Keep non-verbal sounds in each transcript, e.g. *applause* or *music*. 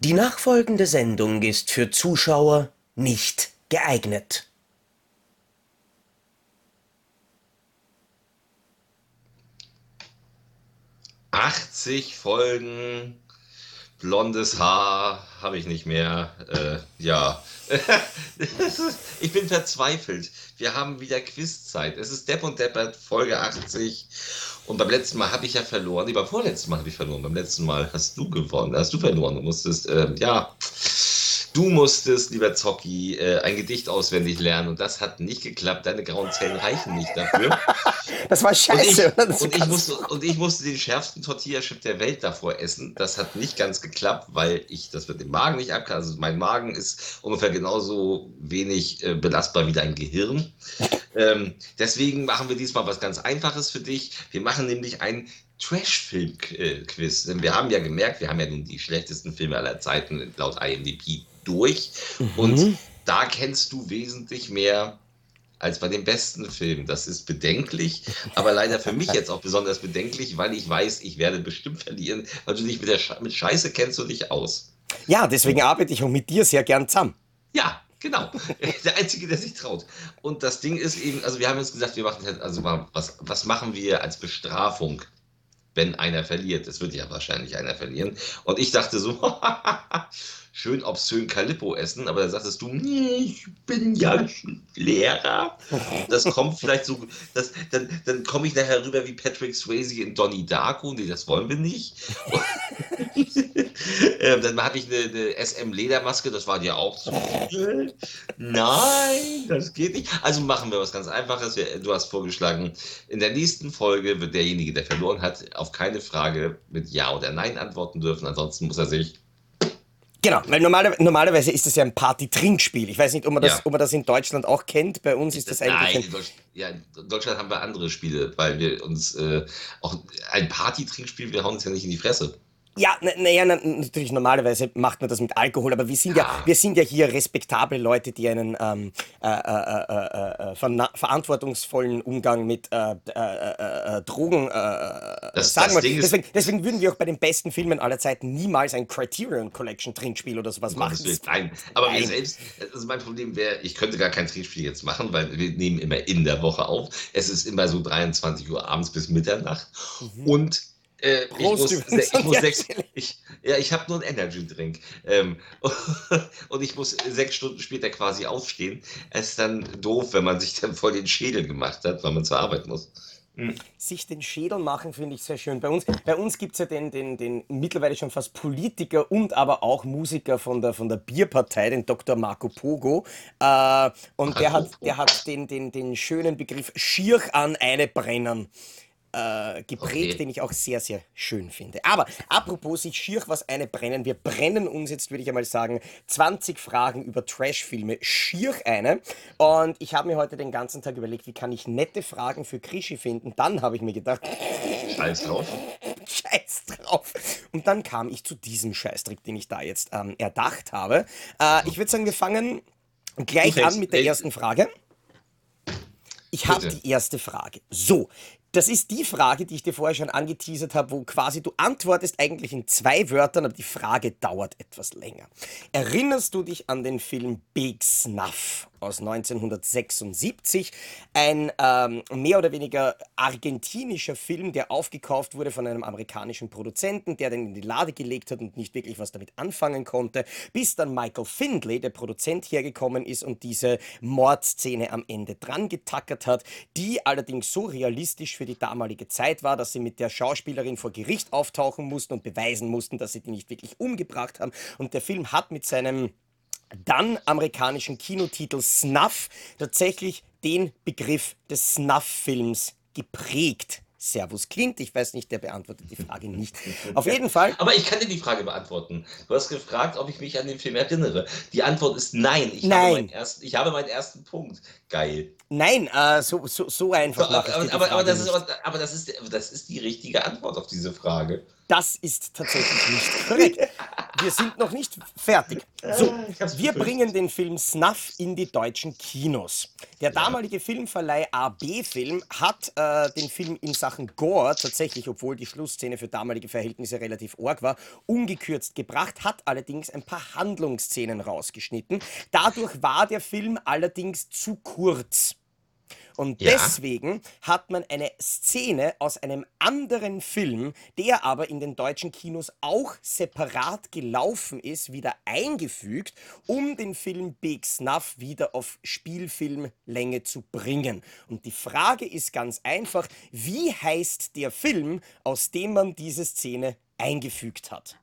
Die nachfolgende Sendung ist für Zuschauer nicht geeignet. »80 Folgen, blondes Haar habe ich nicht mehr. Äh, ja, *laughs* ich bin verzweifelt. Wir haben wieder Quizzeit. Es ist Depp und Deppert, Folge 80. Und beim letzten Mal habe ich ja verloren. Nee, beim vorletzten Mal habe ich verloren. Beim letzten Mal hast du gewonnen. Hast du verloren. Du musstest, äh, ja, du musstest, lieber Zocki, äh, ein Gedicht auswendig lernen. Und das hat nicht geklappt. Deine grauen Zellen reichen nicht dafür. *laughs* Das war scheiße. Und ich, und ich, musste, und ich musste den schärfsten Tortilla-Chip der Welt davor essen. Das hat nicht ganz geklappt, weil ich das mit dem Magen nicht abkann. Also mein Magen ist ungefähr genauso wenig äh, belastbar wie dein Gehirn. *laughs* Ähm, deswegen machen wir diesmal was ganz Einfaches für dich. Wir machen nämlich ein Trash-Film-Quiz. Denn wir haben ja gemerkt, wir haben ja nun die schlechtesten Filme aller Zeiten laut IMDb durch. Mhm. Und da kennst du wesentlich mehr als bei den besten Filmen. Das ist bedenklich, aber leider für mich jetzt auch besonders bedenklich, weil ich weiß, ich werde bestimmt verlieren, weil du dich mit, der Sche mit Scheiße kennst du dich aus. Ja, deswegen arbeite ich auch mit dir sehr gern zusammen. Ja, genau. *laughs* Der Einzige, der sich traut. Und das Ding ist eben, also wir haben jetzt gesagt, wir machen also was, was machen wir als Bestrafung, wenn einer verliert? Es wird ja wahrscheinlich einer verlieren. Und ich dachte so, *laughs* schön obszön Calippo essen, aber da sagtest du, ich bin ja Lehrer. Das kommt vielleicht so, das, dann, dann komme ich nachher rüber wie Patrick Swayze in Donnie Darko. Nee, das wollen wir nicht. *laughs* ähm, dann habe ich eine, eine SM-Ledermaske, das war dir auch zu viel. Nein, das geht nicht. Also machen wir was ganz Einfaches. Du hast vorgeschlagen, in der nächsten Folge wird derjenige, der verloren hat, auf keine Frage mit Ja oder Nein antworten dürfen. Ansonsten muss er sich Genau, weil normale, normalerweise ist das ja ein Party-Trinkspiel. Ich weiß nicht, ob man, das, ja. ob man das in Deutschland auch kennt. Bei uns ist das eigentlich. Nein, in Deutschland, ja, in Deutschland haben wir andere Spiele, weil wir uns äh, auch ein Party-Trinkspiel, wir hauen uns ja nicht in die Fresse. Ja, naja, na, natürlich, normalerweise macht man das mit Alkohol, aber wir sind ja, wir sind ja hier respektable Leute, die einen ähm, äh, äh, äh, ver verantwortungsvollen Umgang mit Drogen das, sagen das wollen. Deswegen, deswegen, würden wir auch bei den besten Filmen aller Zeiten niemals ein Criterion Collection Trinkspiel oder sowas machen. Nein, aber Nein. wir selbst, also mein Problem wäre, ich könnte gar kein Trinkspiel jetzt machen, weil wir nehmen immer in der Woche auf. Es ist immer so 23 Uhr abends bis Mitternacht mhm. und äh, ich muss, ich muss *laughs* sechs, ich, ja, ich habe nur einen Energy Drink. Ähm, *laughs* und ich muss sechs Stunden später quasi aufstehen. Es ist dann doof, wenn man sich dann voll den Schädel gemacht hat, weil man zur Arbeit muss. Hm. Sich den Schädel machen, finde ich sehr schön. Bei uns, bei uns gibt es ja den, den, den mittlerweile schon fast Politiker und aber auch Musiker von der, von der Bierpartei, den Dr. Marco Pogo. Äh, und der hat, der hat den, den, den schönen Begriff Schier an eine brennen äh, geprägt, okay. den ich auch sehr, sehr schön finde. Aber apropos, sich schier was eine brennen. Wir brennen uns jetzt, würde ich einmal sagen, 20 Fragen über Trashfilme schier eine. Und ich habe mir heute den ganzen Tag überlegt, wie kann ich nette Fragen für Krischi finden. Dann habe ich mir gedacht, Scheiß drauf. *laughs* Scheiß drauf. Und dann kam ich zu diesem Scheißtrick, den ich da jetzt ähm, erdacht habe. Äh, ich würde sagen, wir fangen gleich an mit der ersten Frage. Ich habe die erste Frage. So, das ist die Frage, die ich dir vorher schon angeteasert habe, wo quasi du antwortest eigentlich in zwei Wörtern, aber die Frage dauert etwas länger. Erinnerst du dich an den Film Big Snuff? Aus 1976. Ein ähm, mehr oder weniger argentinischer Film, der aufgekauft wurde von einem amerikanischen Produzenten, der den in die Lade gelegt hat und nicht wirklich was damit anfangen konnte, bis dann Michael Findlay, der Produzent, hergekommen ist und diese Mordszene am Ende dran getackert hat, die allerdings so realistisch für die damalige Zeit war, dass sie mit der Schauspielerin vor Gericht auftauchen mussten und beweisen mussten, dass sie die nicht wirklich umgebracht haben. Und der Film hat mit seinem dann amerikanischen Kinotitel Snuff tatsächlich den Begriff des Snuff-Films geprägt. Servus Clint, ich weiß nicht, der beantwortet die Frage *laughs* nicht. Auf jeden Fall. Aber ich kann dir die Frage beantworten. Du hast gefragt, ob ich mich an den Film erinnere. Die Antwort ist nein. Ich, nein. Habe, meinen ersten, ich habe meinen ersten Punkt. Geil. Nein, äh, so, so, so einfach. Aber, aber, aber, aber, das ist, aber das, ist, das ist die richtige Antwort auf diese Frage. Das ist tatsächlich nicht korrekt. wir sind noch nicht fertig. So, wir bringen den Film Snuff in die deutschen Kinos. Der damalige Filmverleih AB Film hat äh, den Film in Sachen Gore tatsächlich, obwohl die Schlussszene für damalige Verhältnisse relativ arg war, ungekürzt gebracht, hat allerdings ein paar Handlungsszenen rausgeschnitten. Dadurch war der Film allerdings zu kurz. Und ja. deswegen hat man eine Szene aus einem anderen Film, der aber in den deutschen Kinos auch separat gelaufen ist, wieder eingefügt, um den Film Big Snuff wieder auf Spielfilmlänge zu bringen. Und die Frage ist ganz einfach, wie heißt der Film, aus dem man diese Szene eingefügt hat?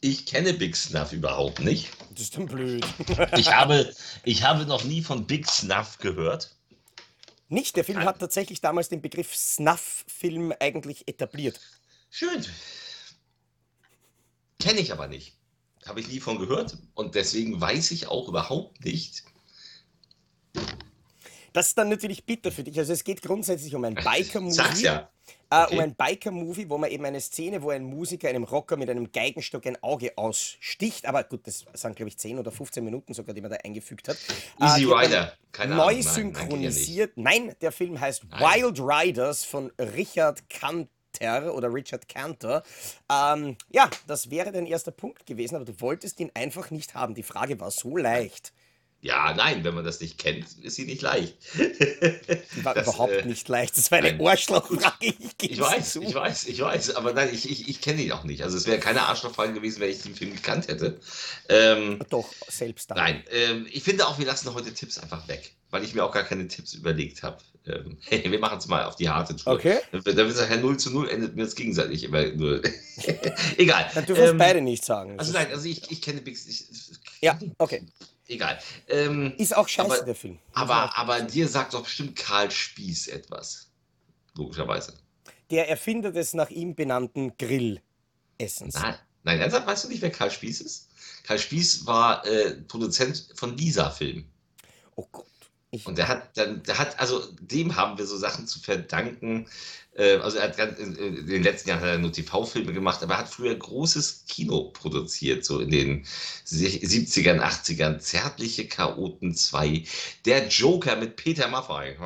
Ich kenne Big Snuff überhaupt nicht. Das ist dann blöd. ich, habe, ich habe noch nie von Big Snuff gehört. Nicht, der Film hat tatsächlich damals den Begriff Snuff-Film eigentlich etabliert. Schön. Kenne ich aber nicht. Habe ich nie von gehört. Und deswegen weiß ich auch überhaupt nicht. Das ist dann natürlich bitter für dich. Also es geht grundsätzlich um ein Biker-Movie. Ja. Äh, okay. um ein Biker-Movie, wo man eben eine Szene, wo ein Musiker einem Rocker mit einem Geigenstock ein Auge aussticht. Aber gut, das sind, glaube ich, 10 oder 15 Minuten sogar, die man da eingefügt hat. Easy äh, Rider. Keine neu Ahnung. synchronisiert. Nein, nein, der Film heißt nein. Wild Riders von Richard Kanter oder Richard Cantor. Ähm, ja, das wäre dein erster Punkt gewesen, aber du wolltest ihn einfach nicht haben. Die Frage war so leicht. Ja, nein, wenn man das nicht kennt, ist sie nicht leicht. Die war das, überhaupt äh, nicht leicht. Das war eine Arschlochfrage. Ich, ich weiß, zu. ich weiß, ich weiß, aber nein, ich, ich, ich kenne ihn auch nicht. Also es wäre keine Arschlochfrage gewesen, wenn ich den Film gekannt hätte. Ähm, Doch, selbst dann. Nein, ähm, ich finde auch, wir lassen heute Tipps einfach weg, weil ich mir auch gar keine Tipps überlegt habe. Ähm, *laughs* hey, wir machen es mal auf die harte Tour. Okay. Da wird es nachher 0 zu 0, endet mir das gegenseitig immer nur. *laughs* Egal. Dann dürfen wir ähm, beide nicht sagen. Also nein, also ich, ich kenne Big. Ich, ja, okay egal. Ähm, ist auch scheiße, aber, der Film. Aber, aber dir sagt doch bestimmt Karl Spieß etwas. Logischerweise. Der Erfinder des nach ihm benannten Grillessens. Nein, nein, ernsthaft, weißt du nicht, wer Karl Spieß ist? Karl Spieß war äh, Produzent von Lisa-Film. Oh Gott. Ich und der hat dann, der hat, also dem haben wir so Sachen zu verdanken. Äh, also er hat in, in, den letzten Jahren hat er nur TV-Filme gemacht, aber er hat früher großes Kino produziert, so in den 70ern, 80ern. Zärtliche Chaoten 2. Der Joker mit Peter Maffay.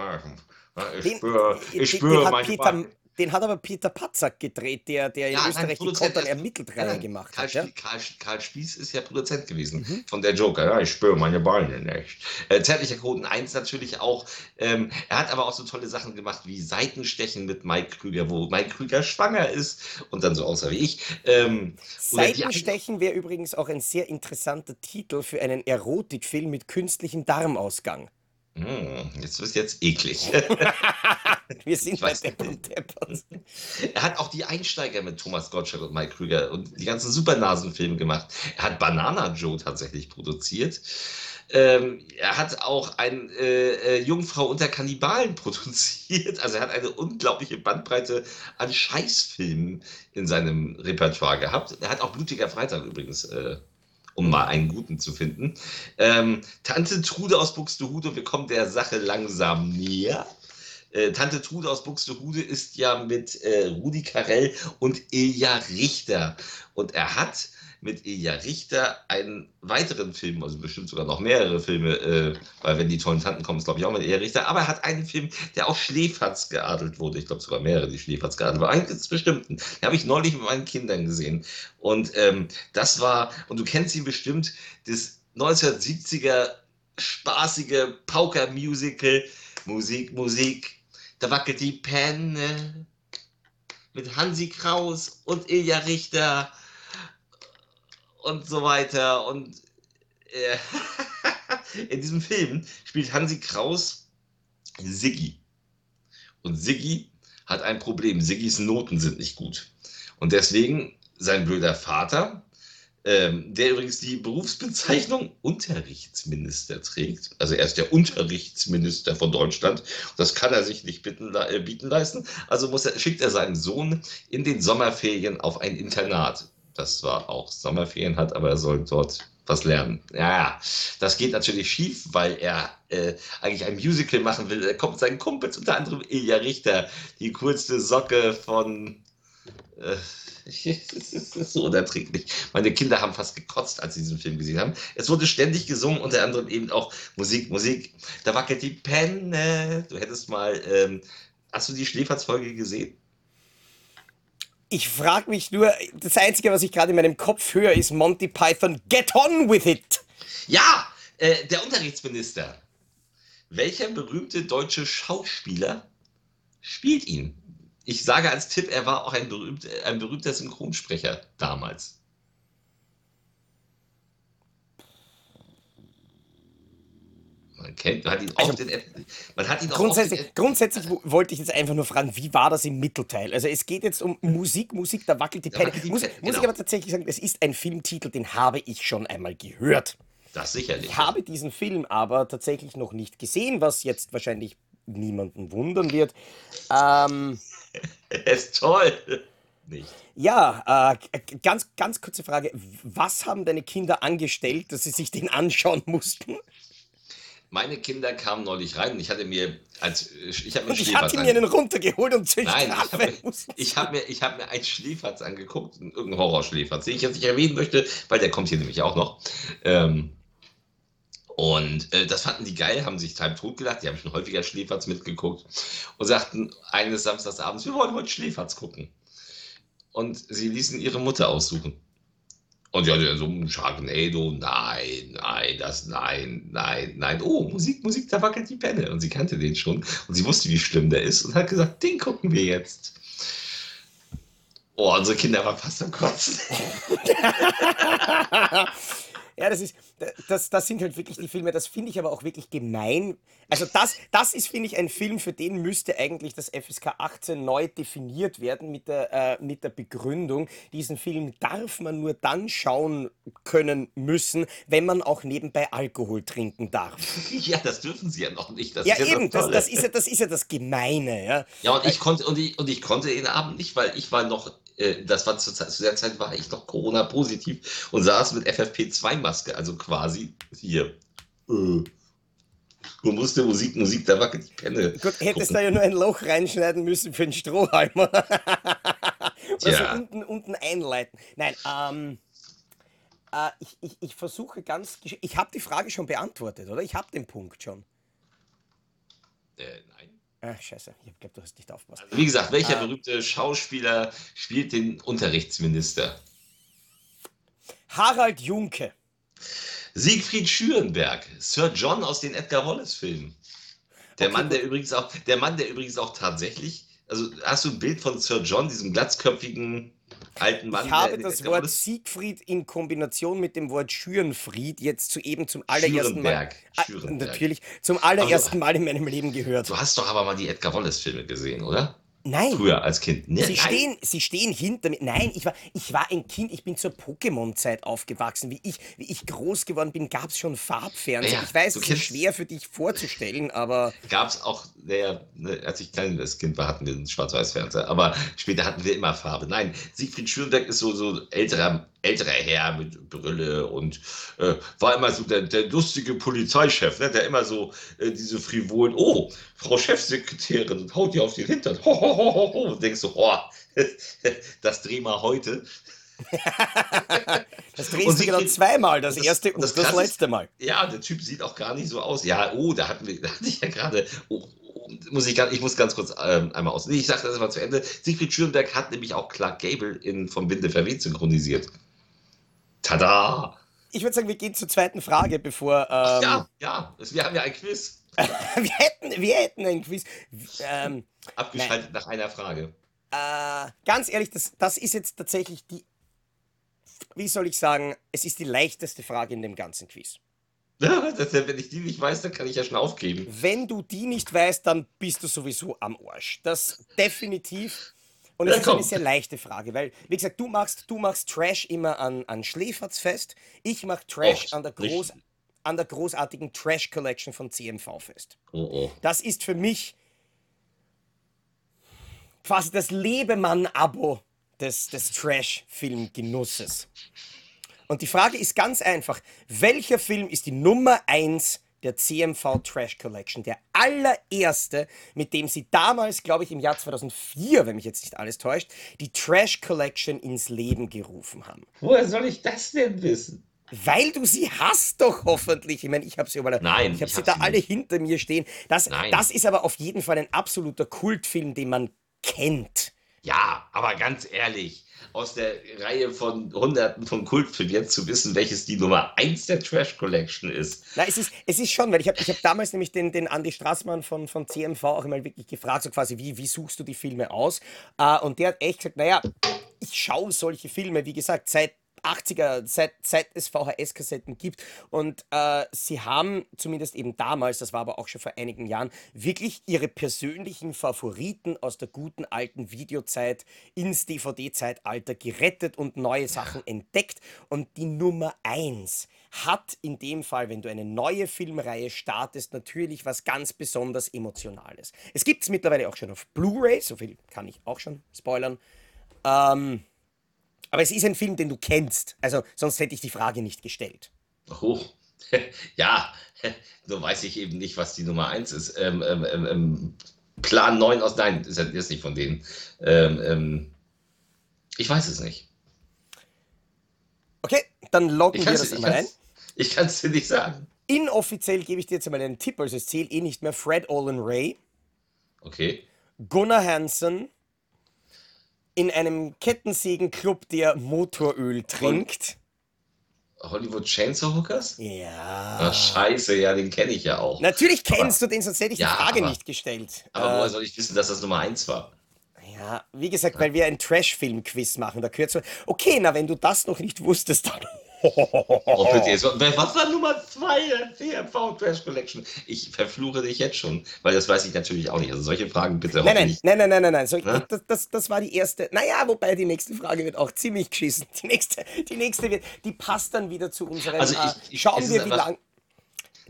Ich spüre, ich spüre manchmal. Den hat aber Peter Patzak gedreht, der, der ja, in Österreich die Kontern ermittelt Reihe gemacht Karl hat. Ja? Karl, Karl, Spieß ist ja Produzent gewesen mhm. von der Joker. Ja, ich spüre meine Beine nicht. Äh, Zärtlicher Quoten 1 natürlich auch. Ähm, er hat aber auch so tolle Sachen gemacht wie Seitenstechen mit Mike Krüger, wo Mike Krüger schwanger ist und dann so aussah wie ich. Ähm, Seitenstechen wäre übrigens auch ein sehr interessanter Titel für einen Erotikfilm mit künstlichem Darmausgang. Hm, jetzt wird jetzt eklig. *laughs* *laughs* *laughs* Wir sind bei Deppen Deppers. *laughs* Er hat auch die Einsteiger mit Thomas Gottschalk und Mike Krüger und die ganzen Supernasenfilme gemacht. Er hat Banana Joe tatsächlich produziert. Ähm, er hat auch ein äh, äh, Jungfrau unter Kannibalen *laughs* produziert. Also er hat eine unglaubliche Bandbreite an Scheißfilmen in seinem Repertoire gehabt. Er hat auch Blutiger Freitag übrigens äh, um mal einen guten zu finden. Ähm, Tante Trude aus Buxtehude, wir kommen der Sache langsam näher. Äh, Tante Trude aus Buxtehude ist ja mit äh, Rudi Carell und Ilja Richter. Und er hat mit Ilja Richter einen weiteren Film, also bestimmt sogar noch mehrere Filme, äh, weil wenn die tollen Tanten kommen, ist glaube ich auch mit Ilja Richter, aber er hat einen Film, der auch Schläferz geadelt wurde. Ich glaube sogar mehrere, die Schläferz geadelt wurden. Einen ganz bestimmten. Den habe ich neulich mit meinen Kindern gesehen. Und ähm, das war, und du kennst ihn bestimmt, das 1970er spaßige Pauker-Musical, Musik, Musik, da wackelt die Penne mit Hansi Kraus und Ilja Richter und so weiter. Und äh, *laughs* in diesem Film spielt Hansi Kraus Siggi. Und Siggi hat ein Problem. Siggis Noten sind nicht gut. Und deswegen sein blöder Vater ähm, der übrigens die Berufsbezeichnung Unterrichtsminister trägt. Also er ist der Unterrichtsminister von Deutschland. Das kann er sich nicht bitten, äh, bieten leisten. Also muss er, schickt er seinen Sohn in den Sommerferien auf ein Internat. Das zwar auch Sommerferien hat, aber er soll dort was lernen. Ja, das geht natürlich schief, weil er äh, eigentlich ein Musical machen will. Er kommt seinen Kumpels, unter anderem Ilja Richter, die coolste Socke von... Äh, *laughs* Es ist so unerträglich. Meine Kinder haben fast gekotzt, als sie diesen Film gesehen haben. Es wurde ständig gesungen, unter anderem eben auch Musik, Musik. Da wackelt die Penne. Du hättest mal, ähm, hast du die Schläferz-Folge gesehen? Ich frage mich nur, das Einzige, was ich gerade in meinem Kopf höre, ist Monty Python, get on with it! Ja, äh, der Unterrichtsminister. Welcher berühmte deutsche Schauspieler spielt ihn? Ich sage als Tipp, er war auch ein, berühmt, ein berühmter Synchronsprecher damals. Man kennt, man hat ihn also, den, man hat ihn grundsätzlich, den, grundsätzlich wollte ich jetzt einfach nur fragen, wie war das im Mittelteil? Also es geht jetzt um Musik, Musik, da wackelt die Penne. Muss, Penne, muss genau. ich aber tatsächlich sagen, es ist ein Filmtitel, den habe ich schon einmal gehört. Das sicherlich. Ich habe diesen Film aber tatsächlich noch nicht gesehen, was jetzt wahrscheinlich niemanden wundern wird. Ähm, *laughs* er ist toll. Nicht. Ja, äh, ganz, ganz kurze Frage. Was haben deine Kinder angestellt, dass sie sich den anschauen mussten? Meine Kinder kamen neulich rein und ich hatte mir als ich habe mir und ich hatte mir einen runtergeholt und Nein, ich habe mir, hab mir, ich hab mir einen Schläferz angeguckt, irgendeinen Horrorschläferz, den ich jetzt nicht erwähnen möchte, weil der kommt hier nämlich auch noch. Ähm, und äh, das fanden die geil, haben sich halb tot gedacht, die haben schon häufiger Schläferz mitgeguckt und sagten eines Samstagsabends, wir wollen heute Schläferz gucken. Und sie ließen ihre Mutter aussuchen. Und ja, so ein Sharknado, nein, nein, das, nein, nein, nein. Oh, Musik, Musik, da wackelt die Penne. Und sie kannte den schon. Und sie wusste, wie schlimm der ist und hat gesagt, den gucken wir jetzt. Oh, unsere Kinder waren fast am Kotzen. *laughs* Ja, das ist, das, das sind halt wirklich die Filme, das finde ich aber auch wirklich gemein. Also das, das ist, finde ich, ein Film, für den müsste eigentlich das FSK 18 neu definiert werden mit der, äh, mit der Begründung, diesen Film darf man nur dann schauen können müssen, wenn man auch nebenbei Alkohol trinken darf. *laughs* Ja, das dürfen sie ja noch nicht. Das ja, ja, eben, das, das, ist ja, das ist ja das Gemeine. Ja, ja und, ich konnte, und, ich, und ich konnte den Abend nicht, weil ich war noch äh, das war zu, zu, der Zeit war ich noch Corona-positiv und saß mit FFP2-Maske, also quasi hier. Äh, du musste Musik, Musik, da wackelt die Penne. Gut, hättest du da ja nur ein Loch reinschneiden müssen für einen Strohhalmer. *laughs* Oder so unten, unten einleiten. Nein, ähm, äh, ich, ich, ich versuche ganz. Ich habe die Frage schon beantwortet, oder? Ich habe den Punkt schon. Äh, nein. Ach, scheiße. Ich glaube, du hast nicht aufgepasst. Also, wie gesagt, welcher ah. berühmte Schauspieler spielt den Unterrichtsminister? Harald Junke. Siegfried Schürenberg. Sir John aus den Edgar Wallace-Filmen. Der okay, Mann, der übrigens auch, der Mann, der übrigens auch tatsächlich, also hast du ein Bild von Sir John, diesem glatzköpfigen alten Mann. Ich habe das Wort Siegfried in Kombination mit dem Wort Schürenfried jetzt zu eben zum allerersten Mal. Ah, Schürenberg. Natürlich, zum allerersten Mal in meinem Leben gehört. Du hast doch aber mal die Edgar Wallace-Filme gesehen, oder? Nein. Früher als Kind. Nee, sie, Stehen, sie stehen hinter mir. Nein, ich war, ich war ein Kind, ich bin zur Pokémon-Zeit aufgewachsen. Wie ich, wie ich groß geworden bin, gab es schon Farbfernsehen. Ja, ich weiß, es ist schwer für dich vorzustellen, aber. Gab es auch, naja, ne, als ich kleines Kind war, hatten wir einen Schwarz-Weiß-Fernseher. Aber später hatten wir immer Farbe. Nein, Siegfried Schürnberg ist so, so älterer älterer Herr mit Brille und äh, war immer so der, der lustige Polizeichef, ne, der immer so äh, diese frivolen, oh, Frau Chefsekretärin, und haut dir auf den Hintern. Ho, ho, ho, ho, ho. Und denkst so, oh, *laughs* das dreh mal heute. *laughs* das drehst du genau zweimal, das, das erste und das, das letzte Mal. Ja, der Typ sieht auch gar nicht so aus. Ja, oh, da hatten wir, *laughs* da hatte ich ja gerade, oh, oh, muss ich, ich muss ganz kurz ähm, einmal aus. Ich sage das mal zu Ende. Siegfried Schürenberg hat nämlich auch Clark Gable in Vom Winde verweht synchronisiert. Tada! Ich würde sagen, wir gehen zur zweiten Frage, bevor. Ähm, ja, ja, wir haben ja ein Quiz. *laughs* wir, hätten, wir hätten ein Quiz. Ähm, Abgeschaltet nein. nach einer Frage. Äh, ganz ehrlich, das, das ist jetzt tatsächlich die. Wie soll ich sagen? Es ist die leichteste Frage in dem ganzen Quiz. *laughs* Ja, wenn ich die nicht weiß, dann kann ich ja schon aufgeben. Wenn du die nicht weißt, dann bist du sowieso am Arsch. Das definitiv. Und es ist eine sehr leichte Frage, weil, wie gesagt, du machst, du machst Trash immer an, an Schläferz fest, ich mache Trash Och, an, der groß, an der großartigen Trash Collection von CMV fest. Oh, oh. Das ist für mich quasi das Lebemann-Abo des, des Trash-Film-Genusses. Und die Frage ist ganz einfach: Welcher Film ist die Nummer 1 der CMV Trash Collection. Der allererste, mit dem sie damals, glaube ich, im Jahr 2004, wenn mich jetzt nicht alles täuscht, die Trash Collection ins Leben gerufen haben. Woher soll ich das denn wissen? Weil du sie hast doch hoffentlich. Ich meine, ich habe sie überall. Nein, ich habe ich sie hab da alle nicht. hinter mir stehen. Das, Nein. das ist aber auf jeden Fall ein absoluter Kultfilm, den man kennt. Ja, aber ganz ehrlich, aus der Reihe von Hunderten von Kultfilmen zu wissen, welches die Nummer 1 der Trash Collection ist. Na, es ist, es ist schon, weil ich habe ich hab damals nämlich den, den Andy Straßmann von, von CMV auch mal wirklich gefragt, so quasi, wie, wie suchst du die Filme aus? Äh, und der hat echt gesagt, naja, ich schaue solche Filme, wie gesagt, seit 80er, seit, seit es VHS-Kassetten gibt. Und äh, sie haben zumindest eben damals, das war aber auch schon vor einigen Jahren, wirklich ihre persönlichen Favoriten aus der guten alten Videozeit ins DVD-Zeitalter gerettet und neue Sachen entdeckt. Und die Nummer eins hat in dem Fall, wenn du eine neue Filmreihe startest, natürlich was ganz besonders Emotionales. Es gibt es mittlerweile auch schon auf Blu-ray, so viel kann ich auch schon spoilern. Ähm, aber es ist ein Film, den du kennst. Also sonst hätte ich die Frage nicht gestellt. Oh, *laughs* ja, *laughs* nur weiß ich eben nicht, was die Nummer 1 ist. Ähm, ähm, ähm, ähm, Plan 9 aus, nein, ist, ist nicht von denen. Ähm, ähm, ich weiß es nicht. Okay, dann loggen Ich wir kann das es einmal ein. ich kann's dir nicht sagen. Inoffiziell gebe ich dir jetzt einmal einen Tipp, also es zählt eh nicht mehr. Fred Olin Ray, Okay. Gunnar Hansen in einem Kettensägenclub, der Motoröl trinkt. Hollywood Chainsaw Hookers? Ja. Ach, scheiße, ja, den kenne ich ja auch. Natürlich kennst du den, sonst hätte ich Ja, die Frage aber- nicht gestellt. Aber Äh, woher soll ich wissen, dass das Nummer 1 war? Ja, wie gesagt, weil wir ein Trash-Film-Quiz machen, da gehört so. Okay, na, wenn du das noch nicht wusstest, dann. Oh, *laughs* was war Nummer 2 der CMV Trash Collection? Ich verfluche dich jetzt schon, weil das weiß ich natürlich auch nicht. Also solche Fragen bitte Nein, nein, hoffentlich. nein, nein, nein, nein, nein. So, Ne? das, das, das war die erste. Naja, wobei die nächste Frage wird auch ziemlich geschissen. Die nächste, die nächste wird, die passt dann wieder zu unserem. Also ich- äh, ich- schauen wir, wie einfach- lang.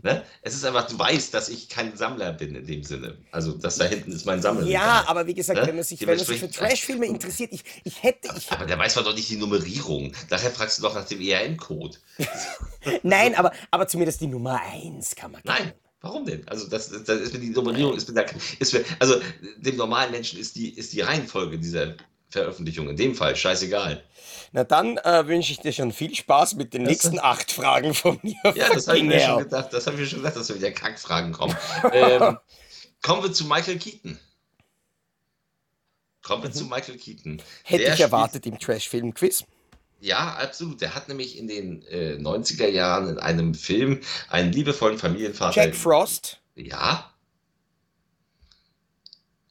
Ne? Es ist einfach, du weißt, dass ich kein Sammler bin in dem Sinne. Also das da hinten ist mein Sammler. Ja, aber wie gesagt, Ne? wenn man sich, wenn man sich für Trash-Filme interessiert, ich, ich hätte, ich, Aber der weiß doch nicht die Nummerierung. Daher fragst du doch nach dem ERN-Code. *laughs* nein, aber, aber zumindest die Nummer 1 kann man. Nein. Warum denn? Also das, das ist mir die Nummerierung ist mir da, ist mir, also dem normalen Menschen ist die ist die Reihenfolge dieser Veröffentlichung in dem Fall scheißegal. Na dann äh, wünsche ich dir schon viel Spaß mit den Das- nächsten acht Fragen von mir. Ja, das habe ich mir schon gedacht. Das habe ich mir schon gedacht, dass da wieder Kackfragen kommen. *laughs* ähm, kommen wir zu Michael Keaton. Kommen wir zu Michael Keaton. Mhm. Hätte Der ich erwartet im Trash-Film-Quiz. Ja, absolut. Der hat nämlich in den äh, 90er Jahren in einem Film einen liebevollen Familienvater. Jack Frost. Ja.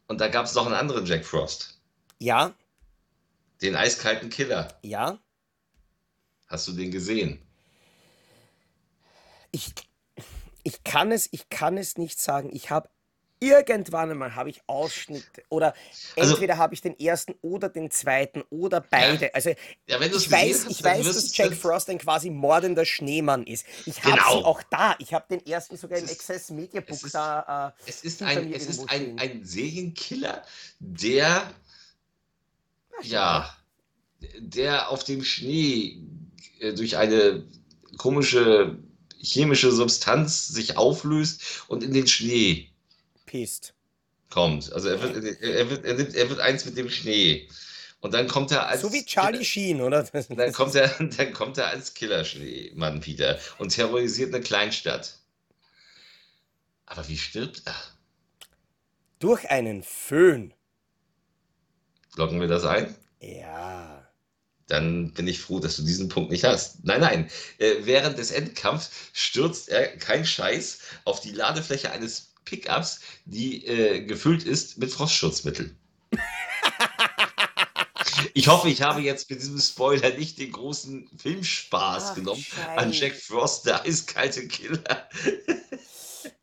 Und da gab es noch einen anderen Jack Frost. Ja, Den eiskalten Killer. ja. Hast du den gesehen? Ich, ich kann es, ich kann es nicht sagen. Ich habe irgendwann einmal habe ich Ausschnitte oder Also- entweder habe ich den ersten oder den zweiten oder beide. Also Ja, wenn du es ich weiß, hast, ich weiß, dass Jack Frost ein quasi mordender Schneemann ist. Ich habe Genau. sie auch da. Ich habe den ersten sogar im Access Media Book es ist- da. Äh, Es ist ein, es ist ein, ein Serienkiller, der ja, der auf dem Schnee äh, durch eine komische chemische Substanz sich auflöst und in den Schnee pisst. kommt. Also er wird, er wird, er wird, er wird eins mit dem Schnee. Und dann kommt er als So wie Charlie Sheen, oder? *laughs* dann kommt er, dann kommt er als Killerschneemann wieder und terrorisiert eine Kleinstadt. Aber wie stirbt er? Durch einen Föhn. Locken wir das ein? Ja. Dann bin ich froh, dass du diesen Punkt nicht hast. Nein, nein. Äh, während des Endkampfs stürzt er, kein Scheiß, auf die Ladefläche eines Pickups, die äh, gefüllt ist mit Frostschutzmittel. *laughs* Ich hoffe, ich habe jetzt mit diesem Spoiler nicht den großen Filmspaß Ach, genommen an Scheiße. Jack Frost, der eiskalte Killer.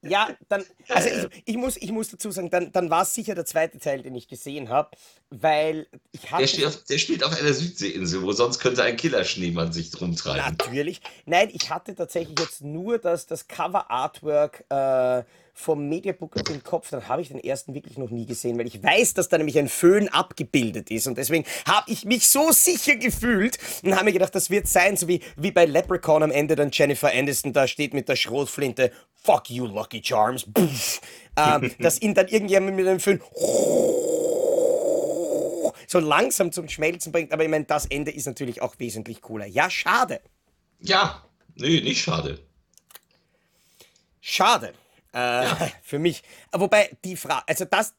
Ja, dann, also ich, ich, muss, ich muss dazu sagen, dann, dann war es sicher der zweite Teil, den ich gesehen habe. weil ich hatte. Der spielt, auf, der spielt auf einer Südseeinsel, wo sonst könnte ein Killerschneemann sich drum treiben. Natürlich. Nein, ich hatte tatsächlich jetzt nur das, das Cover-Artwork äh, vom Mediabook im Kopf. Dann habe ich den ersten wirklich noch nie gesehen, weil ich weiß, dass da nämlich ein Föhn abgebildet ist. Und deswegen habe ich mich so sicher gefühlt und habe mir gedacht, das wird sein, so wie, wie bei Leprechaun am Ende dann Jennifer Aniston da steht mit der Schrotflinte. Fuck you, Lucky Charms. Ähm, *laughs* dass ihn dann irgendjemand mit einem Föhn so langsam zum Schmelzen bringt. Aber ich meine, das Ende ist natürlich auch wesentlich cooler. Ja, schade. Ja, nee, nicht schade. Schade. Äh, ja. *laughs* Für mich. Wobei die Frage, also das,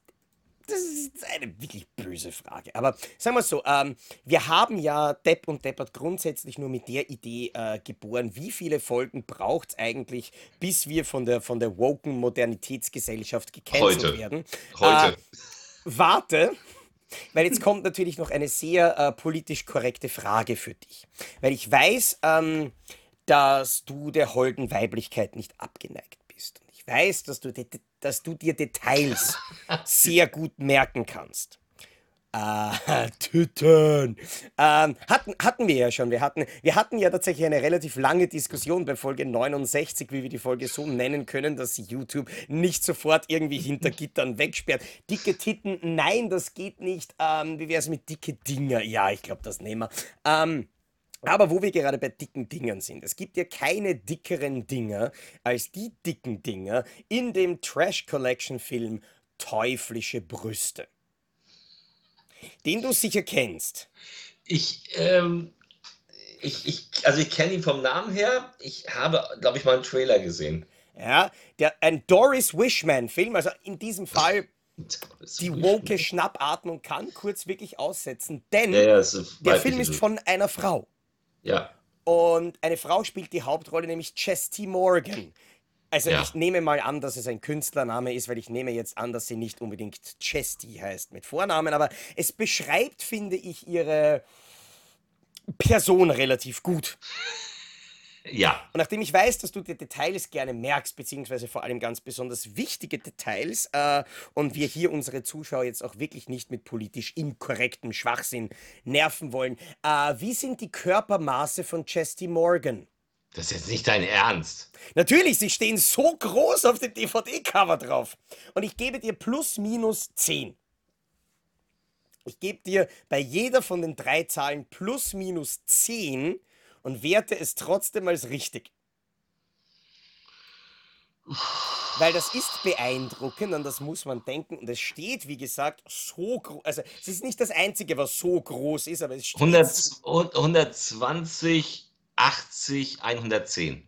das ist eine wirklich böse Frage. Aber sagen wir so, ähm, wir haben ja Depp und Deppert grundsätzlich nur mit der Idee äh, geboren, wie viele Folgen braucht es eigentlich, bis wir von der, von der woken Modernitätsgesellschaft gecancelt werden. Heute. Äh, warte. Weil jetzt kommt natürlich noch eine sehr äh, politisch korrekte Frage für dich. Weil ich weiß, ähm, dass du der holden Weiblichkeit nicht abgeneigt weiß, dass du, dass du dir Details sehr gut merken kannst. Ah, *laughs* Tüten. Ähm, hatten, hatten wir ja schon. Wir hatten, wir hatten ja tatsächlich eine relativ lange Diskussion bei Folge 69, wie wir die Folge so nennen können, dass YouTube nicht sofort irgendwie hinter Gittern wegsperrt. Dicke Titten, nein, das geht nicht. Ähm, wie wäre es mit dicke Dinger? Ja, ich glaube, das nehmen wir. Ähm, aber wo wir gerade bei dicken Dingern sind, es gibt ja keine dickeren Dinger als die dicken Dinger in dem Trash Collection Film Teuflische Brüste den du sicher kennst. Ich, ähm, ich, ich also ich kenne ihn vom Namen her. Ich habe, glaube ich, mal einen Trailer gesehen. Ja, der, ein Doris Wishman-Film, also in diesem Fall die woke Schnappatmung kann kurz wirklich aussetzen, denn ja, ja, der Film ist von einer Frau. Ja. Und eine Frau spielt die Hauptrolle, nämlich Chesty Morgan. Also ja. ich nehme mal an, dass es ein Künstlername ist, weil ich nehme jetzt an, dass sie nicht unbedingt Chesty heißt mit Vornamen, aber es beschreibt, finde ich, ihre Person relativ gut. Ja. Und nachdem ich weiß, dass du die Details gerne merkst, beziehungsweise vor allem ganz besonders wichtige Details, äh, und wir hier unsere Zuschauer jetzt auch wirklich nicht mit politisch inkorrektem Schwachsinn nerven wollen, äh, wie sind die Körpermaße von Chesty Morgan? Das ist jetzt nicht dein Ernst. Natürlich, sie stehen so groß auf dem DVD-Cover drauf. Und ich gebe dir plus minus 10. Ich gebe dir bei jeder von den drei Zahlen plus minus 10 und werte es trotzdem als richtig. Weil das ist beeindruckend, an das muss man denken. Und es steht, wie gesagt, so groß. Also, es ist nicht das Einzige, was so groß ist, aber es steht. 100, 120 80, 110.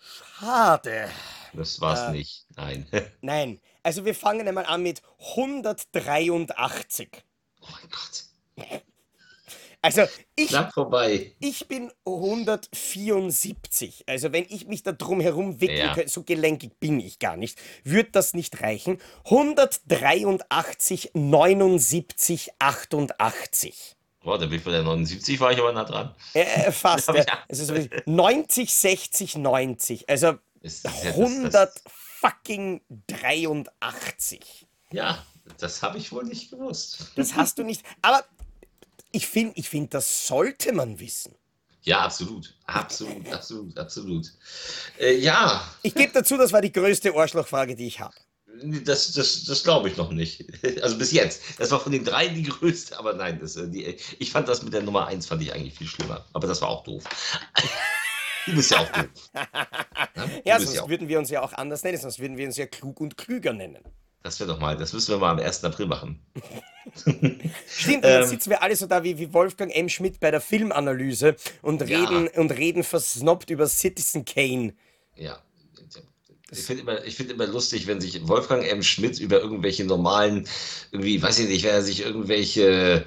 Schade. Das war's äh, nicht. Nein. *laughs* nein. Also wir fangen einmal an mit 183. Oh mein Gott. Also ich, Knapp vorbei. ich bin 174. Also wenn ich mich da drum herum wickeln ja. könnte, so gelenkig bin ich gar nicht, würde das nicht reichen. 183, 79, 88. Boah, da bin ich bei der 79, war ich aber nah dran. Äh, äh fast. *laughs* ja. Also so 90, 60, 90. Also ist, 100 das, das, fucking 83. Ja, das habe ich wohl nicht gewusst. Das hast du nicht. Aber ich finde, ich find, das sollte man wissen. Ja, absolut. Absolut, absolut, absolut. Äh, ja. Ich gebe dazu, das war die größte Arschlochfrage, die ich habe. Das, das, das glaube ich noch nicht. *laughs* Also bis jetzt. Das war von den drei die größte, aber nein, das, äh, die, ich fand das mit der Nummer 1 fand ich eigentlich viel schlimmer. Aber das war auch doof. *laughs* Du bist ja auch doof. *laughs* Ja, sonst ja würden wir uns ja auch anders nennen, sonst würden wir uns ja klug und klüger nennen. Das wäre doch mal, das müssen wir mal am 1. April machen. *laughs* Stimmt, dann ähm, sitzen wir alle so da wie, wie Wolfgang M. Schmidt bei der Filmanalyse und reden, ja. und reden versnobbt über Citizen Kane. Ja, ich finde immer, find immer lustig, wenn sich Wolfgang M. Schmidt über irgendwelche normalen, irgendwie, weiß ich nicht, wenn er sich irgendwelche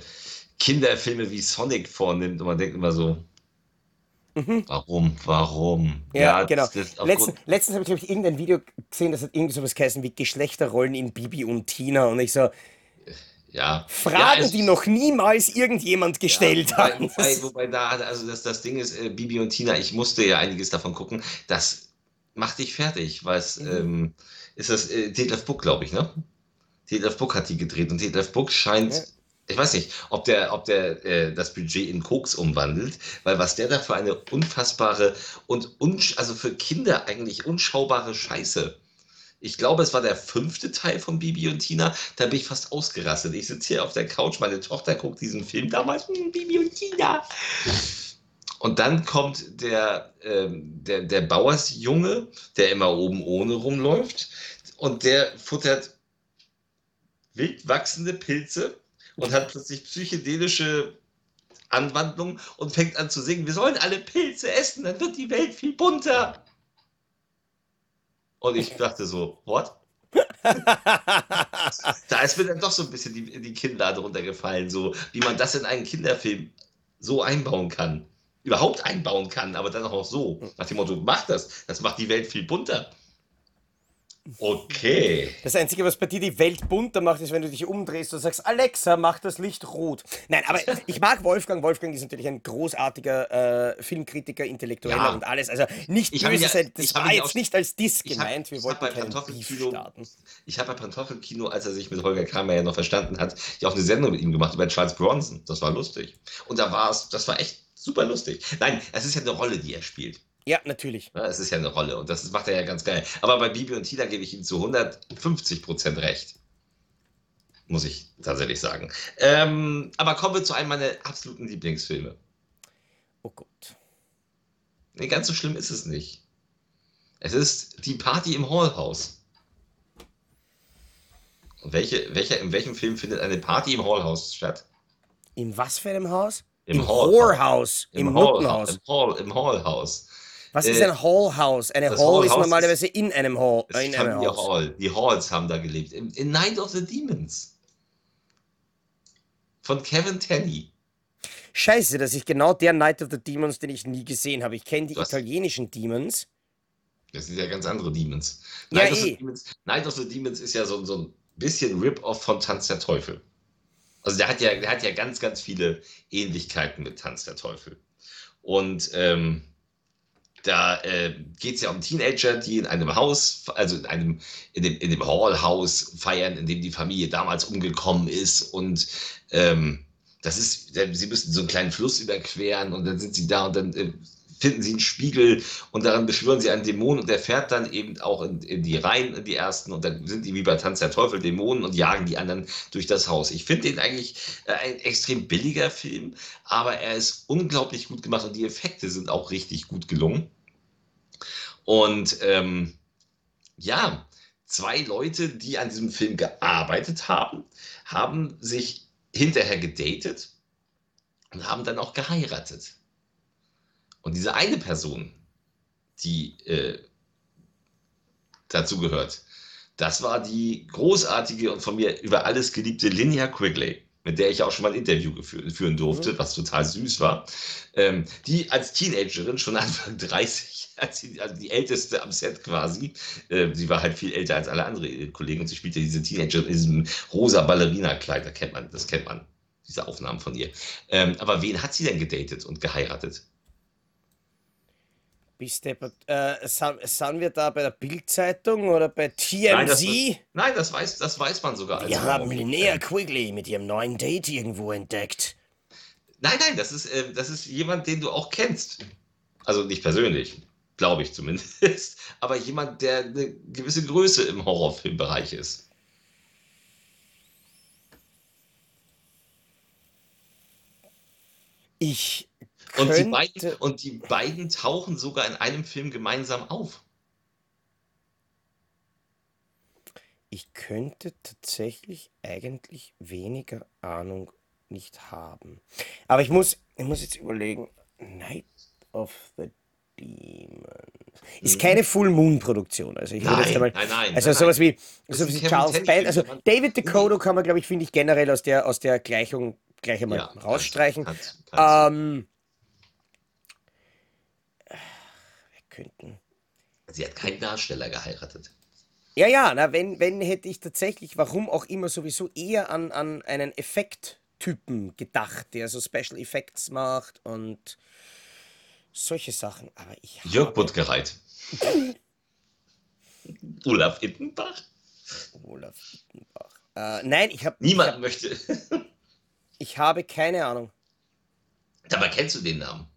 Kinderfilme wie Sonic vornimmt und man denkt immer so, Mhm. Warum? Warum? Ja, ja genau. Letzten, letztens habe ich, glaube ich, irgendein Video gesehen, das hat irgendwie sowas geheißen wie Geschlechterrollen in Bibi und Tina. Und ich so, ja. Fragen, ja, die noch niemals irgendjemand gestellt ja, wobei, hat. Wobei, wobei, da, also das, das Ding ist, äh, Bibi und Tina, ich musste ja einiges davon gucken, das macht dich fertig, weil es mhm. ähm, ist das äh, Detlef Book, glaube ich, ne? Detlef Book hat die gedreht und Detlef Book scheint. Ich weiß nicht, ob der, ob der äh, das Budget in Koks umwandelt, weil was der da für eine unfassbare und also für Kinder eigentlich unschaubare Scheiße. Ich glaube, es war der fünfte Teil von Bibi und Tina. Da bin ich fast ausgerastet. Ich sitze hier auf der Couch, meine Tochter guckt diesen Film damals, hm, Bibi und Tina. Und dann kommt der, ähm, der, der Bauersjunge, der immer oben ohne rumläuft. Und der futtert wild wachsende Pilze und hat plötzlich psychedelische Anwandlungen und fängt an zu singen, wir sollen alle Pilze essen, dann wird die Welt viel bunter. Und ich dachte so, what? *laughs* da ist mir dann doch so ein bisschen die, die Kinnlade runtergefallen, so wie man das in einen Kinderfilm so einbauen kann. Überhaupt einbauen kann, aber dann auch so. Nach dem Motto, mach das, das macht die Welt viel bunter. Okay. Das Einzige, was bei dir die Welt bunter macht, ist, wenn du dich umdrehst und sagst, Alexa, mach das Licht rot. Nein, aber *laughs* ich mag Wolfgang. Wolfgang ist natürlich ein großartiger äh, Filmkritiker, Intellektueller ja. und alles. Also nicht ich böse sein. Das war jetzt nicht als Diss gemeint. Wir wollten keinen Beef starten. Ich habe bei Pantoffelkino, als er sich mit Holger Kramer ja noch verstanden hat, ja auch eine Sendung mit ihm gemacht über Charles Bronson. Das war lustig. Und da war es, das war echt super lustig. Nein, es ist ja eine Rolle, die er spielt. Ja, natürlich. Ja, es ist ja eine Rolle und das macht er ja ganz geil. Aber bei Bibi und Tina gebe ich ihm zu 150 Prozent recht. Muss ich tatsächlich sagen. Ähm, aber kommen wir zu einem meiner absoluten Lieblingsfilme. Oh Gott. Nee, ganz so schlimm ist es nicht. Es ist die Party im Hallhaus. welche, welche, in welchem Film findet eine Party im Hallhaus statt? In was für einem Haus? Im, Im Hallhaus. Im, Im Hallhaus. Im, Hall, Im Hallhaus. Was ist äh, ein Hallhouse? Eine Hall, Hall ist normalerweise in einem Hall. Äh, in einem Haus. Hall. Die Halls haben da gelebt. In, in Night of the Demons. Von Kevin Tenney. Scheiße, das ist genau der Night of the Demons, den ich nie gesehen habe. Ich kenne die Was? italienischen Demons. Das sind ja ganz andere Demons. Night, ja, of eh. Demons. Night of the Demons ist ja so, so ein bisschen Rip-Off von Tanz der Teufel. Also der hat ja, der hat ja ganz, ganz viele Ähnlichkeiten mit Tanz der Teufel. Und ähm, da äh, geht es ja um Teenager, die in einem Haus, also in einem, in dem, in dem Hallhaus feiern, in dem die Familie damals umgekommen ist. Und ähm, das ist, sie müssen so einen kleinen Fluss überqueren und dann sind sie da und dann äh, finden sie einen Spiegel und daran beschwören sie einen Dämon und der fährt dann eben auch in, in die Reihen, in die ersten und dann sind die wie bei Tanz der Teufel Dämonen und jagen die anderen durch das Haus. Ich finde den eigentlich äh, ein extrem billiger Film, aber er ist unglaublich gut gemacht und die Effekte sind auch richtig gut gelungen. Und ähm, ja, zwei Leute, die an diesem Film gearbeitet haben, haben sich hinterher gedatet und haben dann auch geheiratet. Und diese eine Person, die äh, dazu gehört, das war die großartige und von mir über alles geliebte Linnea Quigley mit der ich auch schon mal ein Interview führen durfte, mhm. was total süß war, ähm, die als Teenagerin schon Anfang 30, *laughs* als die, also die älteste am Set quasi, äh, sie war halt viel älter als alle anderen Kollegen und sie spielte diese Teenagerin in diesem rosa Ballerina-Kleid, da kennt man, das kennt man, diese Aufnahmen von ihr. Ähm, aber wen hat sie denn gedatet und geheiratet? Bist du, äh, sind, wir da bei der Bildzeitung oder bei TMZ? Nein, das, nein, das, weiß, das weiß man sogar. Wir haben Linnea Quigley mit ihrem neuen Date irgendwo entdeckt. Nein, nein, das ist, äh, das ist jemand, den du auch kennst. Also nicht persönlich, glaube ich zumindest. *laughs* Aber jemand, der eine gewisse Größe im Horrorfilmbereich ist. Ich und die, beiden, und die beiden tauchen sogar in einem Film gemeinsam auf. Ich könnte tatsächlich eigentlich weniger Ahnung nicht haben. Aber ich muss, ich muss jetzt überlegen. Night of the Demons. Ist keine Full Moon Produktion. Also ich nein, jetzt einmal, nein, nein. Also nein, sowas wie, sowas wie Charles Band. Also David Dakota kann man, glaube ich, finde ich generell aus der, aus der Gleichung gleich einmal ja, rausstreichen. Kannst, ähm, könnten. Sie hat keinen Darsteller geheiratet. Ja, ja, na, wenn, wenn hätte ich tatsächlich, warum auch immer, sowieso eher an, an einen Effekttypen gedacht, der so Special Effects macht und solche Sachen. Aber ich Jörg Buttgereit. *laughs* Olaf Ittenbach. Olaf Ittenbach. Äh, nein, ich habe. Niemand ich hab, möchte. *laughs* ich habe keine Ahnung. Dabei kennst du den Namen.